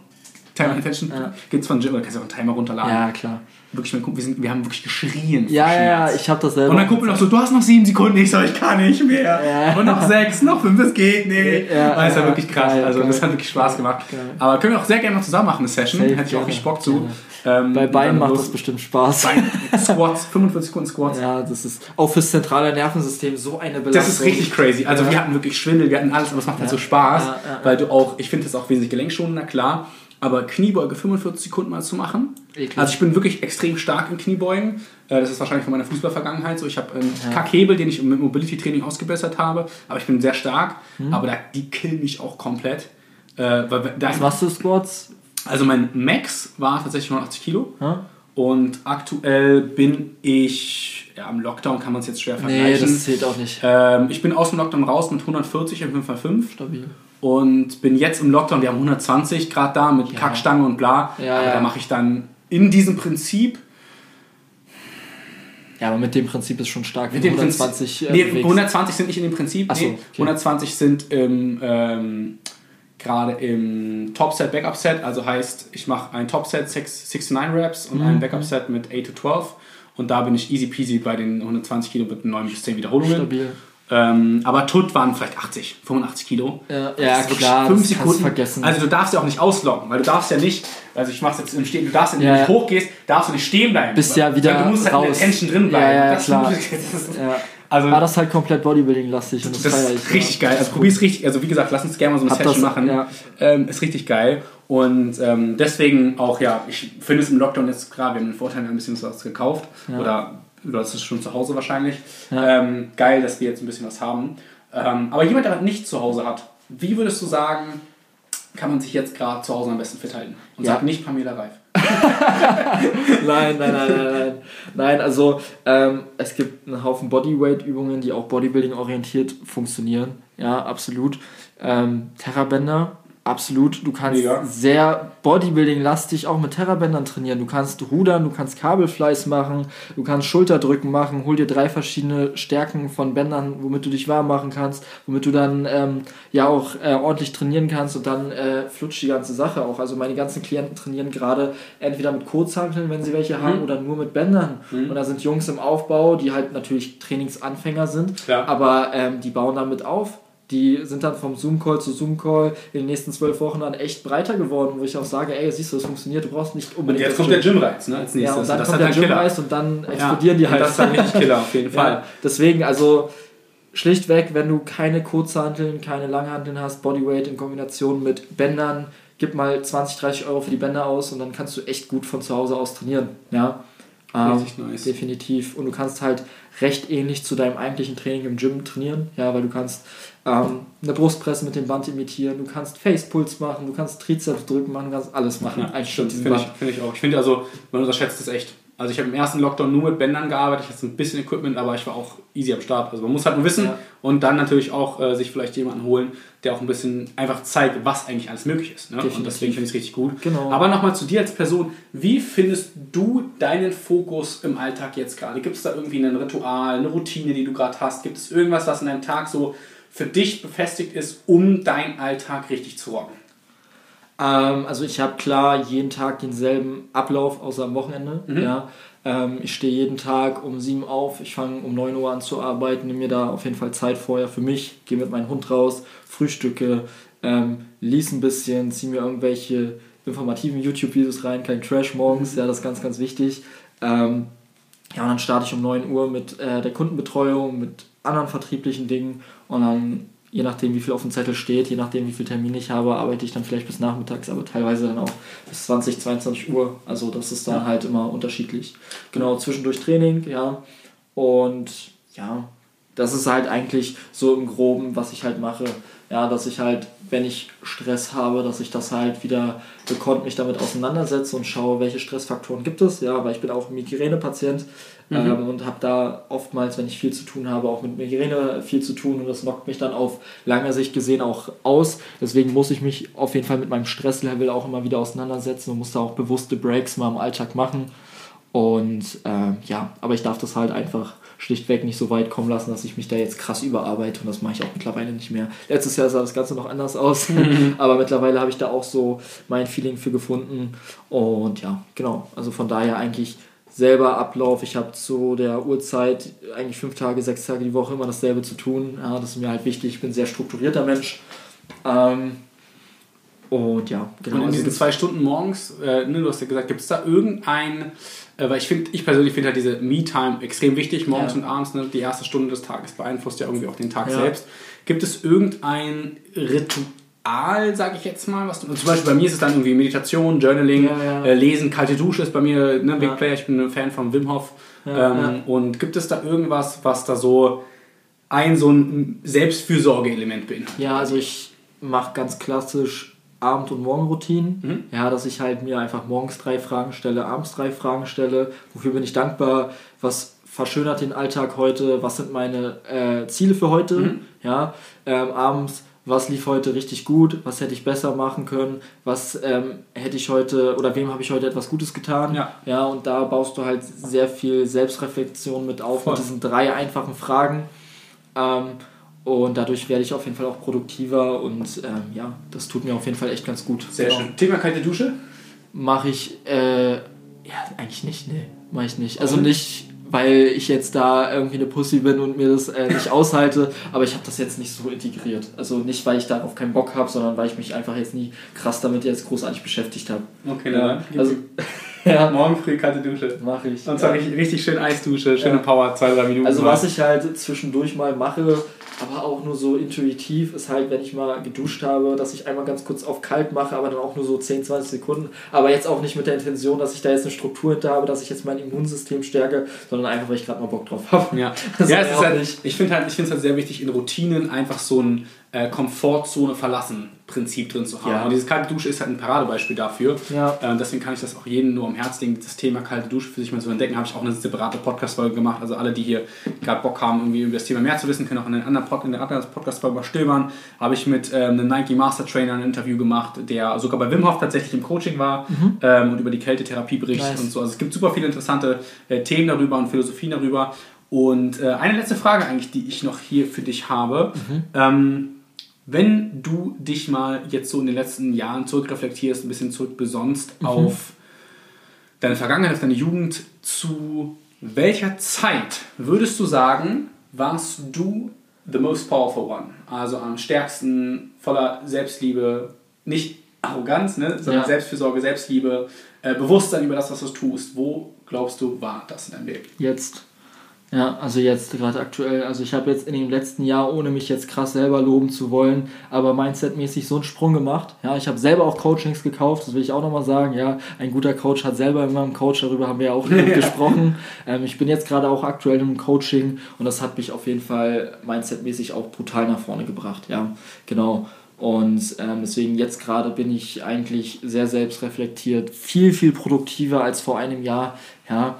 Time and Attention Ja. gibt es von Jim, oder kannst du auch einen Timer runterladen. Ja, klar. Wirklich, mein Kumpel, wir, sind, wir haben wirklich geschrien. Ja, ja, ich habe das selber. Und dann Kumpel noch so, du hast noch sieben Sekunden. Ich so, ich kann nicht mehr. Ja. Und noch sechs, noch fünf, das geht nicht. Ja, das ist ja ja, wirklich krass. geil, also geil. das hat wirklich Spaß gemacht. Geil. Aber können wir auch sehr gerne noch zusammen machen, eine Session. Safe, Hätte ich auch richtig Bock zu. Ähm, Bei Beinen macht das bestimmt Spaß. Bein, Squats, 45 Sekunden Squats. Ja, das ist auch fürs zentrale Nervensystem so eine Belastung. Das ist richtig crazy. Also wir hatten wirklich Schwindel, wir hatten alles, aber es macht halt so Spaß, weil du auch, ich finde das auch wesentlich gelenkschonender, klar, aber Kniebeuge 45 Sekunden mal zu machen. Eklig. Also ich bin wirklich extrem stark in Kniebeugen. Äh, Das ist wahrscheinlich von meiner Fußballvergangenheit so. Ich habe einen Ja. Kackhebel, den ich mit Mobility-Training ausgebessert habe, aber ich bin sehr stark. Mhm. Aber da, die killen mich auch komplett. Äh, Was machst du Squats? also mein Max war tatsächlich 180 Kilo. Ja? Und aktuell bin ich, ja, im Lockdown kann man es jetzt schwer Nee, vergleichen. das zählt auch nicht. Ähm, ich bin aus dem Lockdown raus mit 140 im 5x5 Stabil. Und bin jetzt im Lockdown, wir haben 120 Grad da mit Ja. Kackstange und bla. Ja, aber ja. da mache ich dann in diesem Prinzip, Ja, aber mit dem Prinzip ist schon stark. mit dem du Prinzip 120 äh, nee, bewegst. 120 sind nicht in dem Prinzip, so, nee, okay. 120 sind im, ähm, gerade im Top-Set, Backup-Set, also heißt, ich mache ein Top-Set 6 6 to 9 Reps und Mhm. ein Backup-Set mit 8 to 12 und da bin ich easy peasy bei den 120 Kilo mit 9 bis 10 Wiederholungen. Stabil. Ähm, aber Tut waren vielleicht 80, 85 Kilo. Ja, Das ja klar, fünf das Sekunden. vergessen. Also du darfst ja auch nicht ausloggen, weil du darfst ja nicht, also ich mach's jetzt im Stehen, du darfst, wenn Ja, du nicht hochgehst, darfst du nicht stehen bleiben. Bist ja wieder Weil Du musst halt in der Tension drin bleiben. Ja, ja, das klar. das ist, ja. also Aber das ist halt komplett Bodybuilding-lastig und das, das feier ist ich. richtig geil. Also probier's richtig, also wie gesagt, lass uns gerne mal so eine Hab Session das- machen. ja. Ähm, ist richtig geil. Und ähm, deswegen auch, ja, ich finde es im Lockdown jetzt gerade, wir haben den Vorteil ein bisschen was gekauft. Ja. Oder du hast es schon zu Hause wahrscheinlich. Ja. Ähm, geil, dass wir jetzt ein bisschen was haben. Ähm, aber jemand, der das nicht zu Hause hat, wie würdest du sagen, kann man sich jetzt gerade zu Hause am besten fit halten? Und Ja. sag nicht Pamela Reif. Nein, nein, nein, nein, nein. Nein, also ähm, es gibt einen Haufen Bodyweight-Übungen, die auch Bodybuilding-orientiert funktionieren. Ja, absolut. Ähm, Terrabänder, absolut. Du kannst Mega. sehr Bodybuilding-lastig auch mit Terrabändern trainieren. Du kannst rudern, du kannst Kabelfleiß machen, du kannst Schulterdrücken machen. Hol dir drei verschiedene Stärken von Bändern, womit du dich warm machen kannst, womit du dann ähm, ja auch äh, ordentlich trainieren kannst und dann äh, flutscht die ganze Sache auch. Also meine ganzen Klienten trainieren gerade entweder mit Kurzhanteln, wenn sie welche haben, Mhm. oder nur mit Bändern. Mhm. Und da sind Jungs im Aufbau, die halt natürlich Trainingsanfänger sind, Klar. aber ähm, die bauen damit auf. Die sind dann vom Zoom-Call zu Zoom-Call in den nächsten zwölf Wochen dann echt breiter geworden, wo ich auch sage, ey, siehst du, das funktioniert, du brauchst nicht unbedingt. Und jetzt kommt der Gym-Reiz, ne, als nächstes. Ja, und dann das kommt der Gym-Reiz und dann explodieren ja, die halt. Das ist dann richtig Killer, auf jeden Fall. Ja, deswegen, also schlichtweg, wenn du keine Kurzhanteln, keine Langhanteln hast, Bodyweight in Kombination mit Bändern, gib mal 20, 30 Euro für die Bänder aus und dann kannst du echt gut von zu Hause aus trainieren. Ja. Ähm, nice. Definitiv. Und du kannst halt recht ähnlich zu deinem eigentlichen Training im Gym trainieren, ja, weil du kannst ähm, eine Brustpresse mit dem Band imitieren, du kannst Facepuls machen, du kannst Trizeps drücken machen, du kannst alles machen. Ja, finde ich, find ich auch. Ich finde also, man unterschätzt es echt. Also ich habe im ersten Lockdown nur mit Bändern gearbeitet, ich hatte ein bisschen Equipment, aber ich war auch easy am Start. Also man muss halt nur wissen ja. und dann natürlich auch äh, sich vielleicht jemanden holen, der auch ein bisschen einfach zeigt, was eigentlich alles möglich ist. Ne? Und deswegen finde ich es richtig gut. Genau. Aber nochmal zu dir als Person, wie findest du deinen Fokus im Alltag jetzt gerade? Gibt es da irgendwie ein Ritual, eine Routine, die du gerade hast? Gibt es irgendwas, was in deinem Tag so für dich befestigt ist, um deinen Alltag richtig zu rocken? Ähm, also ich habe klar jeden Tag denselben Ablauf außer am Wochenende. Mhm. Ja. Ähm, ich stehe jeden Tag um 7 Uhr auf, ich fange um 9 Uhr an zu arbeiten, nehme mir da auf jeden Fall Zeit vorher für mich, gehe mit meinem Hund raus, frühstücke, ähm, lies ein bisschen, ziehe mir irgendwelche informativen YouTube-Videos rein, kein Trash morgens, mhm. ja, das ist ganz, ganz wichtig. Ähm, ja, und dann starte ich um 9 Uhr mit äh, der Kundenbetreuung, mit anderen vertrieblichen Dingen und dann je nachdem, wie viel auf dem Zettel steht, je nachdem, wie viel Termin ich habe, arbeite ich dann vielleicht bis nachmittags, aber teilweise dann auch bis 20, 22 Uhr. Also das ist dann ja. halt immer unterschiedlich. Genau, zwischendurch Training, ja. Und ja, das ist halt eigentlich so im Groben, was ich halt mache. Ja, dass ich halt, wenn ich Stress habe, dass ich das halt wieder gekonnt mich damit auseinandersetze und schaue, welche Stressfaktoren gibt es. Ja, weil ich bin auch Migränepatient mhm. ähm, und habe da oftmals, wenn ich viel zu tun habe, auch mit Migräne viel zu tun und das knockt mich dann auf lange Sicht gesehen auch aus. Deswegen muss ich mich auf jeden Fall mit meinem Stresslevel auch immer wieder auseinandersetzen und muss da auch bewusste Breaks mal im Alltag machen. Und äh, ja, aber ich darf das halt einfach schlichtweg nicht so weit kommen lassen, dass ich mich da jetzt krass überarbeite und das mache ich auch mittlerweile nicht mehr. Letztes Jahr sah das Ganze noch anders aus, mhm. aber mittlerweile habe ich da auch so mein Feeling für gefunden und ja, genau, also von daher eigentlich selber Ablauf. Ich habe zu der Uhrzeit eigentlich fünf Tage, sechs Tage die Woche immer dasselbe zu tun. Ja, das ist mir halt wichtig. Ich bin ein sehr strukturierter Mensch. Ähm, und ja, genau. Und in diesen zwei Stunden morgens, äh, ne, du hast ja gesagt, gibt es da irgendein weil ich finde, ich persönlich finde halt diese Me-Time extrem wichtig, morgens ja. und abends. Ne? Die erste Stunde des Tages beeinflusst ja irgendwie auch den Tag ja. selbst. Gibt es irgendein Ritual, sage ich jetzt mal, was du, zum Beispiel bei mir ist es dann irgendwie Meditation, Journaling, ja, äh, Lesen, kalte Dusche ist bei mir ne, Big Player. Ich bin ein Fan von Wim Hof. Ähm, und gibt es da irgendwas, was da so ein so ein Selbstfürsorge-Element beinhaltet? Ja, also ich mache ganz klassisch Abend- und Morgenroutinen. Mhm. Ja, dass ich halt mir einfach morgens drei Fragen stelle, abends drei Fragen stelle. Wofür bin ich dankbar? Was verschönert den Alltag heute? Was sind meine äh, Ziele für heute? Mhm. Ja, ähm, abends, was lief heute richtig gut? Was hätte ich besser machen können? Was ähm, hätte ich heute oder wem habe ich heute etwas Gutes getan? Ja. ja, und da baust du halt sehr viel Selbstreflexion mit auf Voll. mit diesen drei einfachen Fragen. Ähm, und dadurch werde ich auf jeden Fall auch produktiver und ähm, ja, das tut mir auf jeden Fall echt ganz gut. Sehr genau. schön. Thema kalte Dusche? Mache ich, äh, ja, eigentlich nicht, nee, mache ich nicht. Also nicht, weil ich jetzt da irgendwie eine Pussy bin und mir das äh, nicht aushalte, aber ich habe das jetzt nicht so integriert. Also nicht, weil ich darauf keinen Bock habe, sondern weil ich mich einfach jetzt nie krass damit jetzt großartig beschäftigt habe. Okay, ja, also ja. Morgen früh kalte Dusche. Mache ich. Und zwar ja. richtig, richtig schön Eisdusche, schöne ja. Power, zwei, drei Minuten. Also was ich halt zwischendurch mal mache, aber auch nur so intuitiv ist halt, wenn ich mal geduscht habe, dass ich einmal ganz kurz auf kalt mache, aber dann auch nur so 10, 20 Sekunden. Aber jetzt auch nicht mit der Intention, dass ich da jetzt eine Struktur hinter habe, dass ich jetzt mein Immunsystem stärke, sondern einfach, weil ich gerade mal Bock drauf habe. Ja, ja es ist halt, ich finde halt, ich finde es halt sehr wichtig, in Routinen einfach so ein äh, Komfortzone verlassen Prinzip drin zu haben. Ja. Und dieses kalte Dusche ist halt ein Paradebeispiel dafür. Ja. Äh, deswegen kann ich das auch jedem nur am Herz legen, das Thema kalte Dusche für sich mal zu entdecken. Habe ich auch eine separate Podcast-Folge gemacht. Also alle, die hier gerade Bock haben, irgendwie über das Thema mehr zu wissen, können auch in, den anderen Pod in der anderen Podcast-Folge mal stöbern. Habe ich mit ähm, einem Nike Master Trainer ein Interview gemacht, der sogar bei Wim Hof tatsächlich im Coaching war mhm. ähm, und über die Kältetherapie berichtet nice. und so. Also es gibt super viele interessante äh, Themen darüber und Philosophien darüber. Und äh, eine letzte Frage eigentlich, die ich noch hier für dich habe. Mhm. Ähm, wenn du dich mal jetzt so in den letzten Jahren zurückreflektierst, ein bisschen zurückbesonnst mhm. auf deine Vergangenheit, auf deine Jugend, zu welcher Zeit würdest du sagen, warst du the most powerful one. Also am stärksten, voller Selbstliebe, nicht Arroganz, ne, sondern Ja. Selbstfürsorge, Selbstliebe, äh, Bewusstsein über das, was du tust. Wo glaubst du, war das in deinem Leben? Jetzt. Ja, also jetzt gerade aktuell. Also ich habe jetzt in dem letzten Jahr, ohne mich jetzt krass selber loben zu wollen, aber mindsetmäßig so einen Sprung gemacht. Ja, ich habe selber auch Coachings gekauft, das will ich auch nochmal sagen. Ja, ein guter Coach hat selber immer einen Coach, darüber haben wir ja auch gesprochen. Ähm, ich bin jetzt gerade auch aktuell im Coaching und das hat mich auf jeden Fall mindsetmäßig auch brutal nach vorne gebracht. Ja, genau. Und ähm, deswegen jetzt gerade bin ich eigentlich sehr selbstreflektiert, viel, viel produktiver als vor einem Jahr. Ja,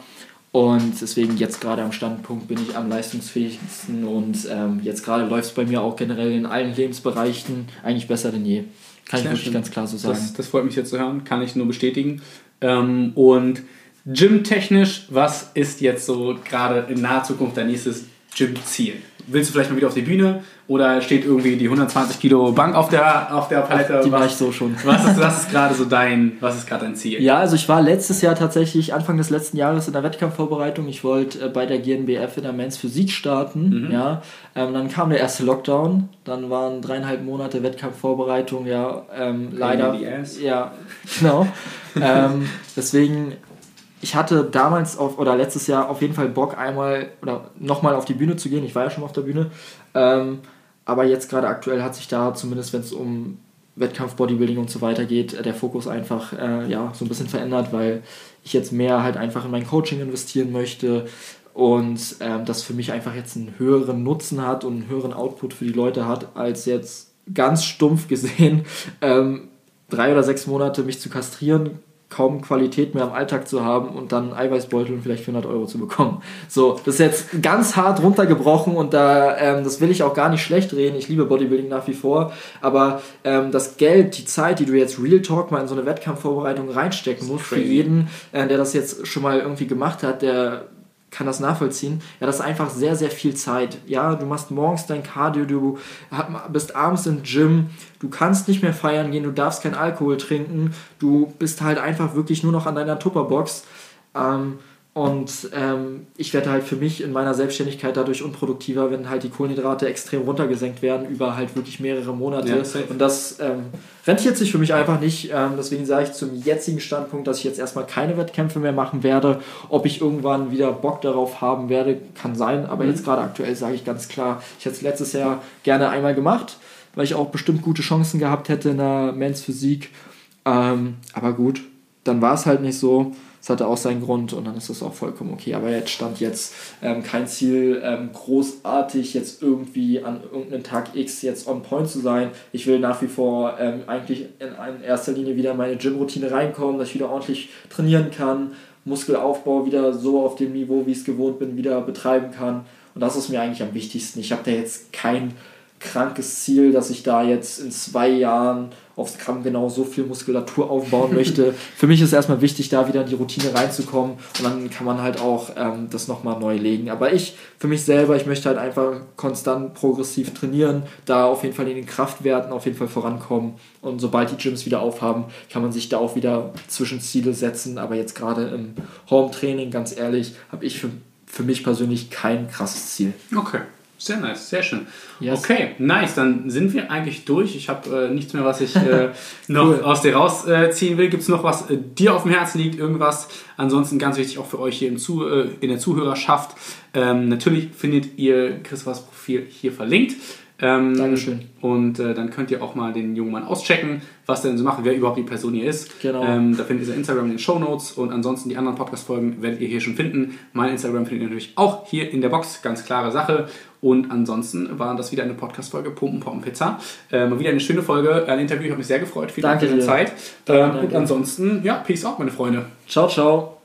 und deswegen jetzt gerade am Standpunkt bin ich am leistungsfähigsten und ähm, jetzt gerade läuft es bei mir auch generell in allen Lebensbereichen eigentlich besser denn je. Kann ich Sehr wirklich schön. ganz klar so sagen. Das, das freut mich jetzt zu hören, kann ich nur bestätigen. Ähm, und Gym-technisch, was ist jetzt so gerade in naher Zukunft dein nächstes Gym-Ziel? Willst du vielleicht mal wieder auf die Bühne oder steht irgendwie die 120 Kilo Bank auf der, auf der Palette? Die war ich so schon. was ist, was ist gerade so dein, was ist gerade dein Ziel? Ja, also ich war letztes Jahr tatsächlich, Anfang des letzten Jahres in der Wettkampfvorbereitung. Ich wollte äh, bei der GNBF in der Men's Physik starten. Mhm. Ja, ähm, dann kam der erste Lockdown. Dann waren dreieinhalb Monate Wettkampfvorbereitung. Ja, ähm, leider. Ja, genau. ähm, deswegen, ich hatte damals auf, oder letztes Jahr auf jeden Fall Bock, einmal oder nochmal auf die Bühne zu gehen. Ich war ja schon mal auf der Bühne. Ähm, aber jetzt gerade aktuell hat sich da, zumindest wenn es um Wettkampf, Bodybuilding und so weiter geht, äh, der Fokus einfach äh, ja, so ein bisschen verändert, weil ich jetzt mehr halt einfach in mein Coaching investieren möchte und ähm, das für mich einfach jetzt einen höheren Nutzen hat und einen höheren Output für die Leute hat, als jetzt ganz stumpf gesehen ähm, drei oder sechs Monate mich zu kastrieren, kaum Qualität mehr im Alltag zu haben und dann einen Eiweißbeutel und vielleicht 400 Euro zu bekommen. So, das ist jetzt ganz hart runtergebrochen und da, ähm, das will ich auch gar nicht schlecht reden. Ich liebe Bodybuilding nach wie vor, aber ähm, das Geld, die Zeit, die du jetzt Real Talk mal in so eine Wettkampfvorbereitung reinstecken musst, für jeden, äh, der das jetzt schon mal irgendwie gemacht hat, der kann das nachvollziehen. Ja, das ist einfach sehr, sehr viel Zeit. Ja, du machst morgens dein Cardio, du bist abends im Gym, du kannst nicht mehr feiern gehen, du darfst kein Alkohol trinken, du bist halt einfach wirklich nur noch an deiner Tupperbox. Ähm, und ähm, ich werde halt für mich in meiner Selbstständigkeit dadurch unproduktiver, wenn halt die Kohlenhydrate extrem runtergesenkt werden über halt wirklich mehrere Monate. Ja, und das ähm, rentiert sich für mich einfach nicht. Ähm, deswegen sage ich zum jetzigen Standpunkt, dass ich jetzt erstmal keine Wettkämpfe mehr machen werde. Ob ich irgendwann wieder Bock darauf haben werde, kann sein. Aber Mhm. jetzt gerade aktuell sage ich ganz klar, ich hätte es letztes Jahr gerne einmal gemacht, weil ich auch bestimmt gute Chancen gehabt hätte in der Men's Physik. Ähm, aber gut, dann war es halt nicht so. Es hatte auch seinen Grund und dann ist das auch vollkommen okay. Aber jetzt stand jetzt ähm, kein Ziel, ähm, großartig jetzt irgendwie an irgendeinem Tag X jetzt on point zu sein. Ich will nach wie vor ähm, eigentlich in erster Linie wieder in meine Gym-Routine reinkommen, dass ich wieder ordentlich trainieren kann, Muskelaufbau wieder so auf dem Niveau, wie ich es gewohnt bin, wieder betreiben kann. Und das ist mir eigentlich am wichtigsten. Ich habe da jetzt kein krankes Ziel, dass ich da jetzt in zwei Jahren aufs Gramm genau so viel Muskulatur aufbauen möchte. Für mich ist erstmal wichtig, da wieder in die Routine reinzukommen und dann kann man halt auch ähm, das nochmal neu legen. Aber ich, für mich selber, ich möchte halt einfach konstant progressiv trainieren, da auf jeden Fall in den Kraftwerten auf jeden Fall vorankommen und sobald die Gyms wieder aufhaben, kann man sich da auch wieder Zwischenziele setzen. Aber jetzt gerade im Home-Training, ganz ehrlich, habe ich für, für mich persönlich kein krasses Ziel. Okay, sehr nice, sehr schön. Yes. Okay, nice, dann sind wir eigentlich durch. Ich habe äh, nichts mehr, was ich äh, noch Cool. aus dir rausziehen will. Gibt es noch was äh, dir auf dem Herzen liegt, irgendwas? Ansonsten ganz wichtig auch für euch hier im Zu äh, in der Zuhörerschaft. Ähm, natürlich findet ihr Christophers Profil hier verlinkt. Ähm, Dankeschön. Und äh, dann könnt ihr auch mal den jungen Mann auschecken, was der denn so macht, wer überhaupt die Person hier ist. Genau. Ähm, da findet ihr sein Instagram in den Show Notes und ansonsten die anderen Podcast-Folgen werdet ihr hier schon finden. Mein Instagram findet ihr natürlich auch hier in der Box, ganz klare Sache. Und ansonsten war das wieder eine Podcast-Folge Pumpen, Pompen, Pizza. Mal wieder eine schöne Folge, ein Interview, ich habe mich sehr gefreut. Vielen Dank für deine. Zeit. Danke, Ähm, und danke. ansonsten, ja, Peace out, meine Freunde. Ciao, ciao.